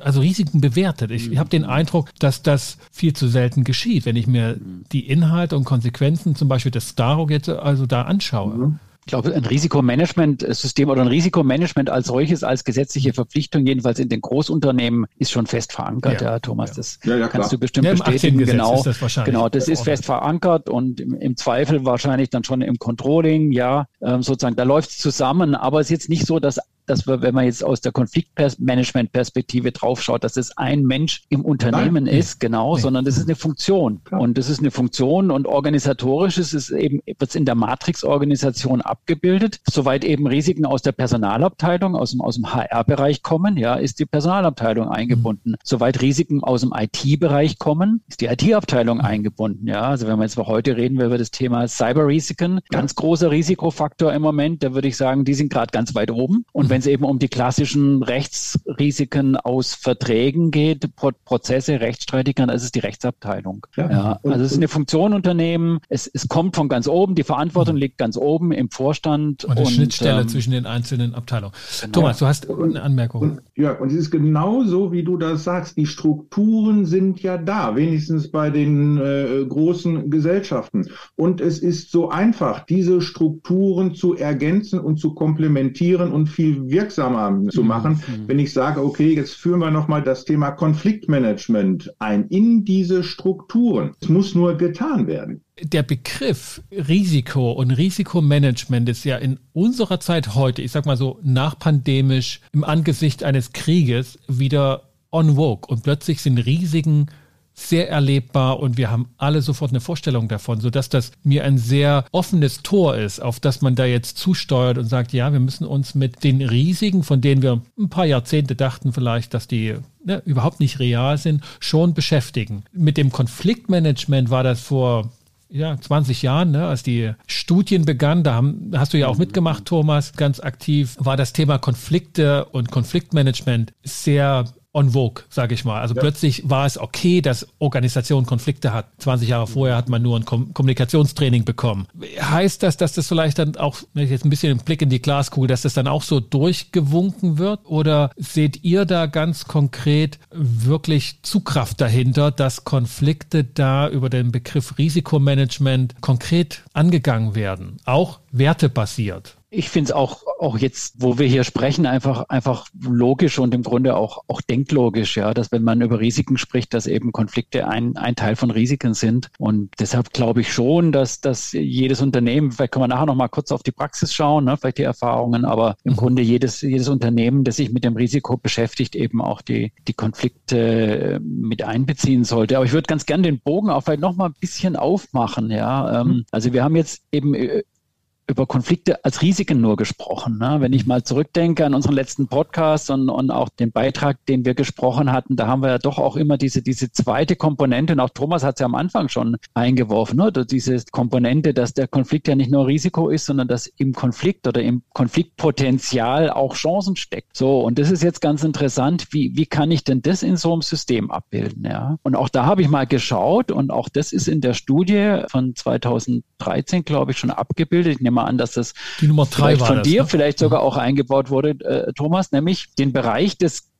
also Risiken bewertet. Ich, ich habe den Eindruck, dass das viel zu selten geschieht, wenn ich mir die Inhalte und Konsequenzen zum Beispiel des Staro jetzt also da anschaue. Mhm. Ich glaube, ein Risikomanagementsystem oder ein Risikomanagement als solches, als gesetzliche Verpflichtung, jedenfalls in den Großunternehmen, ist schon fest verankert, ja, ja Thomas. Das ja, ja, kannst du bestimmt bestätigen. Genau, ist das genau, das ist fest verankert und im, im, Zweifel wahrscheinlich dann schon im Controlling, ja, ähm, sozusagen, da läuft es zusammen, aber es ist jetzt nicht so, dass dass wir, wenn man jetzt aus der Konfliktmanagement-Perspektive draufschaut, dass es ein Mensch im Unternehmen Nein, ist, genau, nee. sondern das ist eine Funktion. Klar. Und das ist eine Funktion und organisatorisch ist es eben, wird es in der Matrix-Organisation abgebildet. Soweit eben Risiken aus der Personalabteilung, aus dem, aus dem HR-Bereich kommen, ja, ist die Personalabteilung eingebunden. Mhm. Soweit Risiken aus dem IT-Bereich kommen, ist die IT-Abteilung mhm. eingebunden, ja. Also wenn wir jetzt heute reden wir über das Thema Cyber-Risiken, ganz großer Risikofaktor im Moment, da würde ich sagen, die sind gerade ganz weit oben. Und wenn es eben um die klassischen Rechtsrisiken aus Verträgen geht, Pro Prozesse, Rechtsstreitigkeiten, ist es die Rechtsabteilung. Ja. ja. also es ist eine Funktion Unternehmen, es, es kommt von ganz oben, die Verantwortung mhm. liegt ganz oben im Vorstand. Und eine und, Schnittstelle ähm, zwischen den einzelnen Abteilungen. Genau. Thomas, du hast eine Anmerkung. Und, ja, und es ist genauso, wie du das sagst. Die Strukturen sind ja da, wenigstens bei den äh, großen Gesellschaften. Und es ist so einfach, diese Strukturen zu ergänzen und zu komplementieren und viel wirksamer zu mhm. machen, mhm. wenn ich sage, okay, jetzt führen wir nochmal das Thema Konfliktmanagement ein in diese Strukturen. Es muss nur getan werden. Der Begriff Risiko und Risikomanagement ist ja in unserer Zeit heute, ich sag mal so nachpandemisch, im Angesicht eines Krieges wieder on vogue und plötzlich sind Risiken sehr erlebbar und wir haben alle sofort eine Vorstellung davon, sodass das mir ein sehr offenes Tor ist, auf das man da jetzt zusteuert und sagt, ja, wir müssen uns mit den Risiken, von denen wir ein paar Jahrzehnte dachten vielleicht, dass die ne, überhaupt nicht real sind, schon beschäftigen. Mit dem Konfliktmanagement war das vor ja, 20 Jahren, ne, als die Studien begannen, da haben, hast du ja auch mitgemacht, Thomas, ganz aktiv, war das Thema Konflikte und Konfliktmanagement sehr on vogue, sage ich mal. Also ja. plötzlich war es okay, dass Organisation Konflikte hat. 20 Jahre vorher hat man nur ein Kom Kommunikationstraining bekommen. Heißt das, dass das vielleicht dann auch, jetzt ein bisschen im Blick in die Glaskugel, dass das dann auch so durchgewunken wird? Oder seht ihr da ganz konkret wirklich Zugkraft dahinter, dass Konflikte da über den Begriff Risikomanagement konkret angegangen werden? Auch wertebasiert? Ich finde es auch, auch jetzt, wo wir hier sprechen, einfach, einfach logisch und im Grunde auch, auch denklogisch, ja, dass wenn man über Risiken spricht, dass eben Konflikte ein, ein Teil von Risiken sind. Und deshalb glaube ich schon, dass, dass jedes Unternehmen, vielleicht können wir nachher noch mal kurz auf die Praxis schauen, ne, vielleicht die Erfahrungen, aber im mhm. Grunde jedes, jedes Unternehmen, das sich mit dem Risiko beschäftigt, eben auch die, die Konflikte äh, mit einbeziehen sollte. Aber ich würde ganz gerne den Bogen auch vielleicht noch mal ein bisschen aufmachen, ja. Ähm, mhm. Also wir haben jetzt eben äh, über Konflikte als Risiken nur gesprochen. Ne? Wenn ich mal zurückdenke an unseren letzten Podcast und, und auch den Beitrag, den wir gesprochen hatten, da haben wir ja doch auch immer diese, diese zweite Komponente, und auch Thomas hat es ja am Anfang schon eingeworfen, ne? diese Komponente, dass der Konflikt ja nicht nur Risiko ist, sondern dass im Konflikt oder im Konfliktpotenzial auch Chancen steckt. So, und das ist jetzt ganz interessant, wie, wie kann ich denn das in so einem System abbilden? Ja? Und auch da habe ich mal geschaut und auch das ist in der Studie von 2013, glaube ich, schon abgebildet. Ich mal an, dass das drei von das, dir ne? vielleicht sogar auch eingebaut wurde, äh, Thomas, nämlich den Bereich des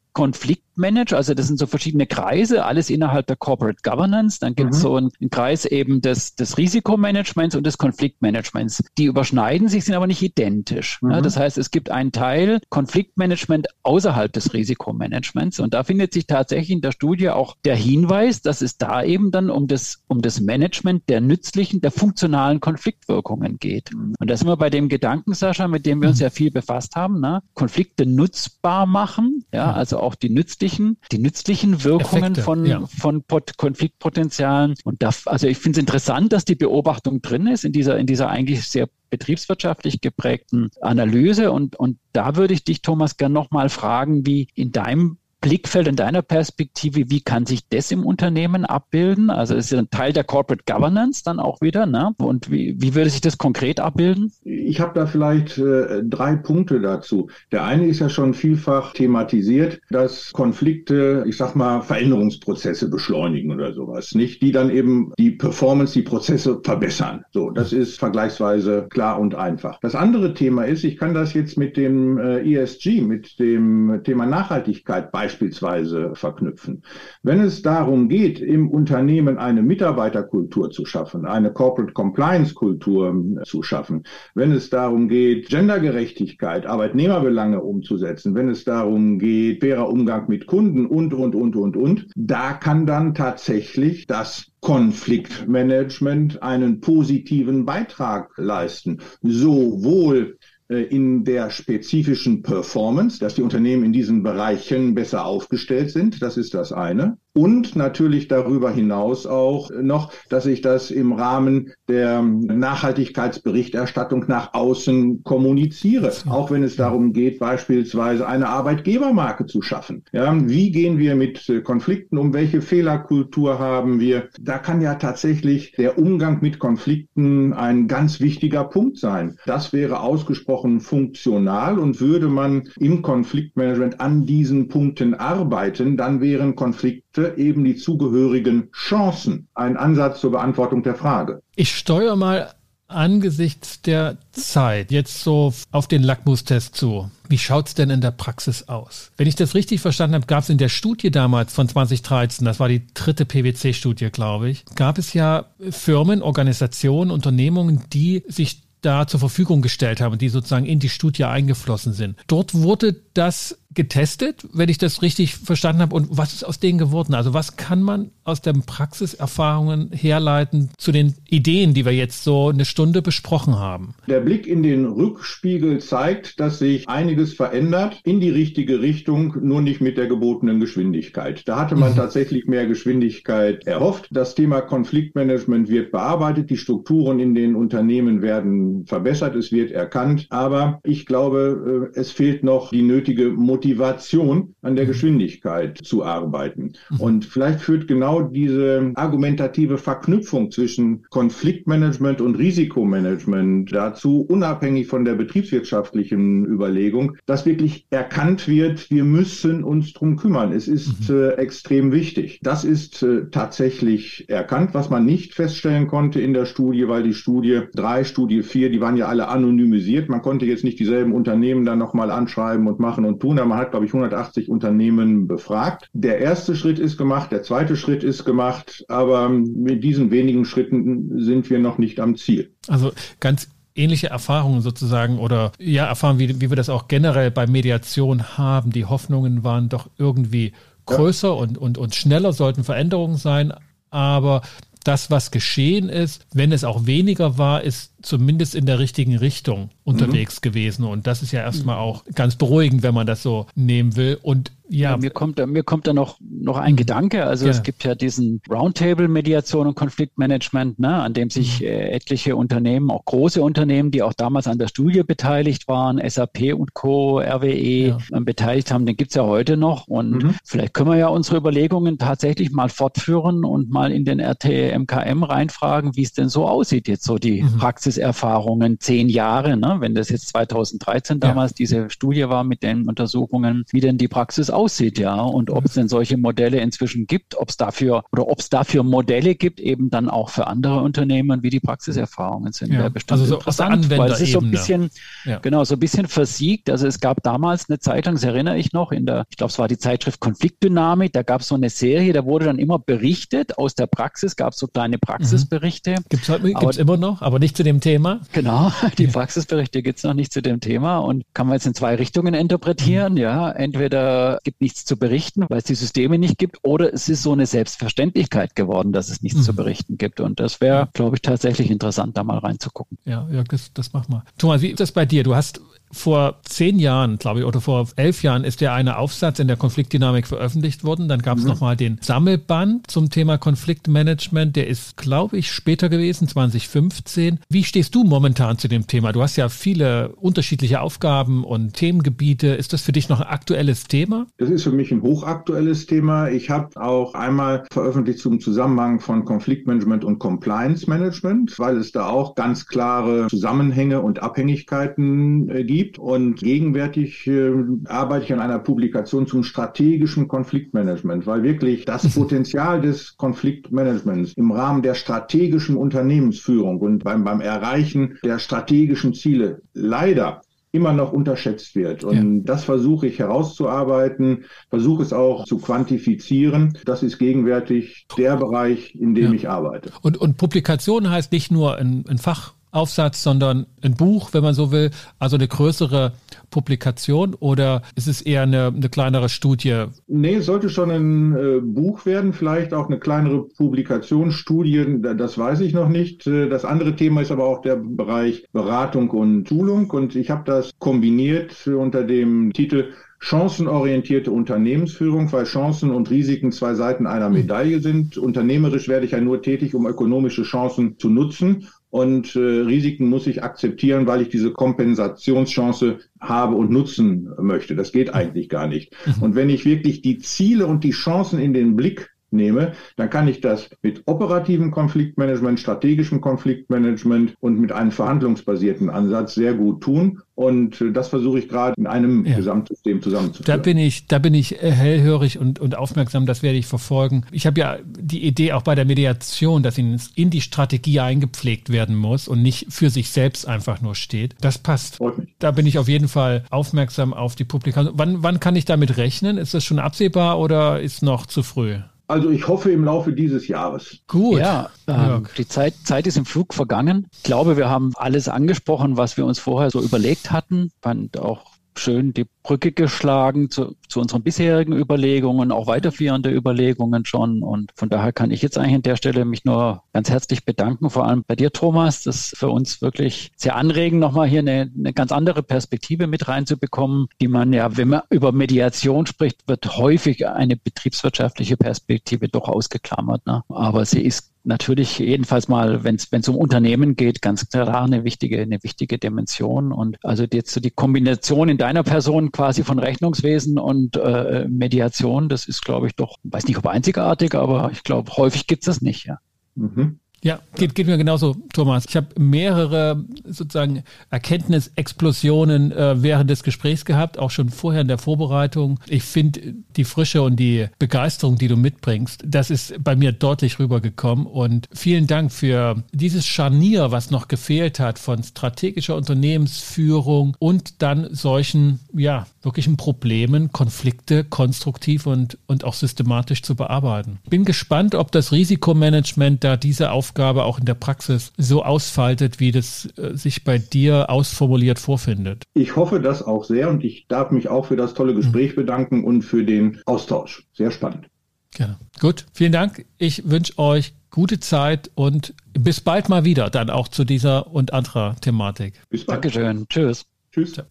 Konfliktmanager, also das sind so verschiedene Kreise, alles innerhalb der Corporate Governance. Dann gibt es mhm. so einen, einen, Kreis eben des, des Risikomanagements und des Konfliktmanagements. Die überschneiden sich, sind aber nicht identisch. Mhm. Ja, das heißt, es gibt einen Teil Konfliktmanagement außerhalb des Risikomanagements und da findet sich tatsächlich in der Studie auch der Hinweis, dass es da eben dann um das, um das Management der nützlichen, der funktionalen Konfliktwirkungen geht. Mhm. Und da sind wir bei dem Gedanken, Sascha, mit dem wir uns mhm. ja viel befasst haben, ne? Konflikte nutzbar machen, ja, also auch die nützlichen, die nützlichen Wirkungen Effekte, von, ja. von Pot Konfliktpotenzialen. Und da, also ich finde es interessant, dass die Beobachtung drin ist in dieser, in dieser eigentlich sehr betriebswirtschaftlich geprägten Analyse. Und, und da würde ich dich, Thomas, gern nochmal fragen, wie in deinem Blickfeld in deiner Perspektive, wie kann sich das im Unternehmen abbilden? Also ist ein Teil der Corporate Governance dann auch wieder, ne? Und wie, wie würde sich das konkret abbilden? Ich habe da vielleicht äh, drei Punkte dazu. Der eine ist ja schon vielfach thematisiert, dass Konflikte, ich sag mal, Veränderungsprozesse beschleunigen oder sowas, nicht? Die dann eben die Performance, die Prozesse verbessern. So, das ist vergleichsweise klar und einfach. Das andere Thema ist, ich kann das jetzt mit dem äh, ESG, mit dem Thema Nachhaltigkeit beispielsweise beispielsweise verknüpfen. Wenn es darum geht, im Unternehmen eine Mitarbeiterkultur zu schaffen, eine Corporate Compliance Kultur ähm, zu schaffen, wenn es darum geht, Gendergerechtigkeit, Arbeitnehmerbelange umzusetzen, wenn es darum geht, fairer Umgang mit Kunden und, und, und, und, und, da kann dann tatsächlich das Konfliktmanagement einen positiven Beitrag leisten, sowohl in der spezifischen Performance, dass die Unternehmen in diesen Bereichen besser aufgestellt sind. Das ist das eine. Und natürlich darüber hinaus auch noch, dass ich das im Rahmen der Nachhaltigkeitsberichterstattung nach außen kommuniziere, auch wenn es darum geht, beispielsweise eine Arbeitgebermarke zu schaffen. Ja, wie gehen wir mit Konflikten um? Welche Fehlerkultur haben wir? Da kann ja tatsächlich der Umgang mit Konflikten ein ganz wichtiger Punkt sein. Das wäre ausgesprochen funktional und würde man im Konfliktmanagement an diesen Punkten arbeiten, dann wären Konflikte eben die zugehörigen Chancen. Ein Ansatz zur Beantwortung der Frage. Ich steuere mal angesichts der Zeit jetzt so auf den Lackmustest zu. Wie schaut's denn in der Praxis aus? Wenn ich das richtig verstanden habe, gab es in der Studie damals von 2013, das war die dritte PwC-Studie, glaube ich, gab es ja Firmen, Organisationen, Unternehmungen, die sich da zur Verfügung gestellt haben, die sozusagen in die Studie eingeflossen sind. Dort wurde das getestet, wenn ich das richtig verstanden habe. Und was ist aus denen geworden? Also was kann man aus den Praxiserfahrungen herleiten zu den Ideen, die wir jetzt so eine Stunde besprochen haben? Der Blick in den Rückspiegel zeigt, dass sich einiges verändert in die richtige Richtung, nur nicht mit der gebotenen Geschwindigkeit. Da hatte man mhm. tatsächlich mehr Geschwindigkeit erhofft. Das Thema Konfliktmanagement wird bearbeitet, die Strukturen in den Unternehmen werden verbessert, es wird erkannt. Aber ich glaube, äh, es fehlt noch die nötige Motivation an der mhm. Geschwindigkeit zu arbeiten. Und vielleicht führt genau diese argumentative Verknüpfung zwischen Konfliktmanagement und Risikomanagement dazu, unabhängig von der betriebswirtschaftlichen Überlegung, dass wirklich erkannt wird, wir müssen uns drum kümmern. Es ist mhm. äh, extrem wichtig. Das ist äh, tatsächlich erkannt, was man nicht feststellen konnte in der Studie, weil die Studie drei, Studie vier, die waren ja alle anonymisiert. Man konnte jetzt nicht dieselben Unternehmen dann nochmal anschreiben und machen und tun. Man hat, glaube ich, 180 Unternehmen befragt. Der erste Schritt ist gemacht, der zweite Schritt ist gemacht, aber mit diesen wenigen Schritten sind wir noch nicht am Ziel. Also ganz ähnliche Erfahrungen sozusagen oder ja, Erfahrungen, wie, wie wir das auch generell bei Mediation haben. Die Hoffnungen waren doch irgendwie größer ja. und, und, und schneller sollten Veränderungen sein. Aber das, was geschehen ist, wenn es auch weniger war, ist zumindest in der richtigen Richtung unterwegs mhm. gewesen. Und das ist ja erstmal auch ganz beruhigend, wenn man das so nehmen will. Und ja. ja mir kommt da, mir kommt da noch, noch ein. Gedanke. Also ja. es gibt ja diesen Roundtable Mediation und Konfliktmanagement, ne, an dem sich mhm. äh, etliche Unternehmen, auch große Unternehmen, die auch damals an der Studie beteiligt waren, SAP und Co., RWE, ja. äh, beteiligt haben. Den gibt's ja heute noch. Und mhm. vielleicht können wir ja unsere Überlegungen tatsächlich mal fortführen und mal in den RTMKM reinfragen, wie es denn so aussieht, jetzt so die mhm. Praxiserfahrungen, zehn Jahre, ne, wenn das jetzt 2013 damals diese Studie war mit den Untersuchungen, wie denn die Praxis aussieht, ja, und ob es denn solche Modelle inzwischen gibt, ob es dafür oder ob es dafür Modelle gibt, eben dann auch für andere Unternehmen, wie die Praxiserfahrungen sind. Ja, also so aus der Anwenderebene. Weil es ist so ein bisschen, ja. genau, so ein bisschen versiegt. Also es gab damals eine Zeitung, das erinnere ich noch, in der, ich glaube, es war die Zeitschrift Konfliktdynamik, da gab es so eine Serie, da wurde dann immer berichtet aus der Praxis, gab es so kleine Praxisberichte. Mhm. Gibt es immer noch, aber nicht zu dem Thema. Genau, die Praxisberichte gibt es noch nicht zu dem Thema und kann man jetzt in zwei Richtungen interpretieren. Mhm. Ja, entweder gibt nichts zu berichten, weil es die Systeme nicht gibt, oder es ist so eine Selbstverständlichkeit geworden, dass es nichts mhm. zu berichten gibt. Und das wäre, glaube ich, tatsächlich interessant, da mal reinzugucken. Ja, ja, das, das machen wir. Thomas, wie ist das bei dir? Du hast vor zehn Jahren, glaube ich, oder vor elf Jahren ist ja eine Aufsatz in der Konfliktdynamik veröffentlicht worden. Dann gab es mhm. nochmal den Sammelband zum Thema Konfliktmanagement. Der ist, glaube ich, später gewesen, 2015. Wie stehst du momentan zu dem Thema? Du hast ja viele unterschiedliche Aufgaben und Themengebiete. Ist das für dich noch ein aktuelles Thema? Das ist für mich ein hochaktuelles Thema. Ich habe auch einmal veröffentlicht zum Zusammenhang von Konfliktmanagement und Compliance Management, weil es da auch ganz klare Zusammenhänge und Abhängigkeiten äh, gibt gibt. Und gegenwärtig äh, arbeite ich an einer Publikation zum strategischen Konfliktmanagement, weil wirklich das Potenzial des Konfliktmanagements im Rahmen der strategischen Unternehmensführung und beim, beim Erreichen der strategischen Ziele leider immer noch unterschätzt wird. Und ja. das versuche ich herauszuarbeiten, versuche es auch zu quantifizieren. Das ist gegenwärtig der Bereich, in dem ja. ich arbeite. Und, und Publikation heißt nicht nur ein, ein Fach Aufsatz, sondern ein Buch, wenn man so will, also eine größere Publikation oder ist es eher eine, eine kleinere Studie? Nee, es sollte schon ein äh, Buch werden, vielleicht auch eine kleinere Publikation, Studien, das weiß ich noch nicht. Äh, das andere Thema ist aber auch der Bereich Beratung und Schulung und ich habe das kombiniert unter dem Titel chancenorientierte Unternehmensführung, weil Chancen und Risiken zwei Seiten einer Medaille sind. Unternehmerisch werde ich ja nur tätig, um ökonomische Chancen zu nutzen. Und äh, Risiken muss ich akzeptieren, weil ich diese Kompensationschance habe und nutzen möchte. Das geht eigentlich gar nicht. Mhm. Und wenn ich wirklich die Ziele und die Chancen in den Blick nehme, dann kann ich das mit operativem Konfliktmanagement, strategischem Konfliktmanagement und mit einem verhandlungsbasierten Ansatz sehr gut tun. Und äh, das versuche ich gerade in einem ja. Gesamtsystem zusammenzuführen. Da bin ich, da bin ich äh, hellhörig und, und aufmerksam, das werde ich verfolgen. Ich habe ja die Idee auch bei der Mediation, dass in, in die Strategie eingepflegt werden muss und nicht für sich selbst einfach nur steht. Das passt. Da bin ich auf jeden Fall aufmerksam auf die Publikation. Wann, wann kann ich damit rechnen? Ist das schon absehbar oder ist noch zu früh? Also ich hoffe im Laufe dieses Jahres. Gut. Ja, ähm, die Zeit, Zeit ist im Flug vergangen. Ich glaube, wir haben alles angesprochen, was wir uns vorher so überlegt hatten. Fand auch schön die Brücke geschlagen zu, zu unseren bisherigen Überlegungen, auch weiterführende Überlegungen schon. Und von daher kann ich jetzt eigentlich an der Stelle mich nur ganz herzlich bedanken, vor allem bei dir, Thomas. Das ist für uns wirklich sehr anregend, nochmal hier eine, eine ganz andere Perspektive mit reinzubekommen, die man ja, wenn man über Mediation spricht, wird häufig eine betriebswirtschaftliche Perspektive doch ausgeklammert. Ne? Aber sie ist natürlich jedenfalls mal, wenn es um Unternehmen geht, ganz klar eine wichtige, eine wichtige Dimension. Und also jetzt so die Kombination in deiner Person quasi von Rechnungswesen und äh, Mediation, das ist, glaube ich, doch, weiß nicht ob einzigartig, aber ich glaube, häufig gibt es das nicht, ja. Mhm. Ja, geht, geht mir genauso, Thomas. Ich habe mehrere sozusagen Erkenntnisexplosionen äh, während des Gesprächs gehabt, auch schon vorher in der Vorbereitung. Ich finde die Frische und die Begeisterung, die du mitbringst, das ist bei mir deutlich rübergekommen. Und vielen Dank für dieses Scharnier, was noch gefehlt hat von strategischer Unternehmensführung und dann solchen, ja, wirklichen Problemen, Konflikte konstruktiv und, und auch systematisch zu bearbeiten. Bin gespannt, ob das Risikomanagement da diese Aufgabe auch in der Praxis so ausfaltet, wie das äh, sich bei dir ausformuliert vorfindet. Ich hoffe das auch sehr und ich darf mich auch für das tolle Gespräch mhm. bedanken und für den Austausch. Sehr spannend. Gerne. Gut, vielen Dank. Ich wünsche euch gute Zeit und bis bald mal wieder, dann auch zu dieser und anderer Thematik. Bis bald. Dankeschön. Tschüss. Tschüss.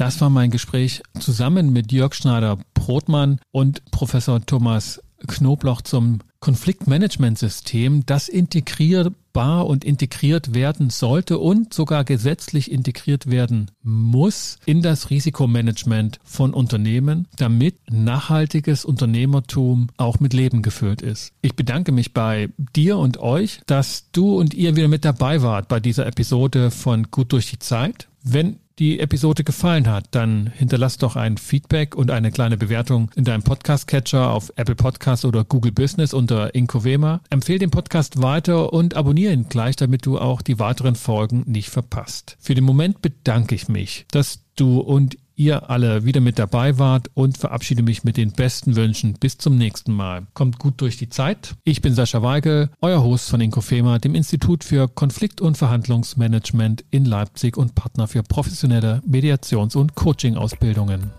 Das war mein Gespräch zusammen mit Jörg Schneider-Brotmann und Professor Thomas Knoblauch zum Konfliktmanagementsystem, das integrierbar und integriert werden sollte und sogar gesetzlich integriert werden muss in das Risikomanagement von Unternehmen, damit nachhaltiges Unternehmertum auch mit Leben gefüllt ist. Ich bedanke mich bei dir und euch, dass du und ihr wieder mit dabei wart bei dieser Episode von Gut durch die Zeit. Wenn die Episode gefallen hat, dann hinterlass doch ein Feedback und eine kleine Bewertung in deinem Podcast-Catcher auf Apple Podcasts oder Google Business unter Incovema. Empfehle den Podcast weiter und abonniere ihn gleich, damit du auch die weiteren Folgen nicht verpasst. Für den Moment bedanke ich mich, dass du und ihr alle wieder mit dabei wart und verabschiede mich mit den besten Wünschen. Bis zum nächsten Mal. Kommt gut durch die Zeit. Ich bin Sascha Weigel, euer Host von Inkofema, dem Institut für Konflikt- und Verhandlungsmanagement in Leipzig und Partner für professionelle Mediations- und Coaching-Ausbildungen.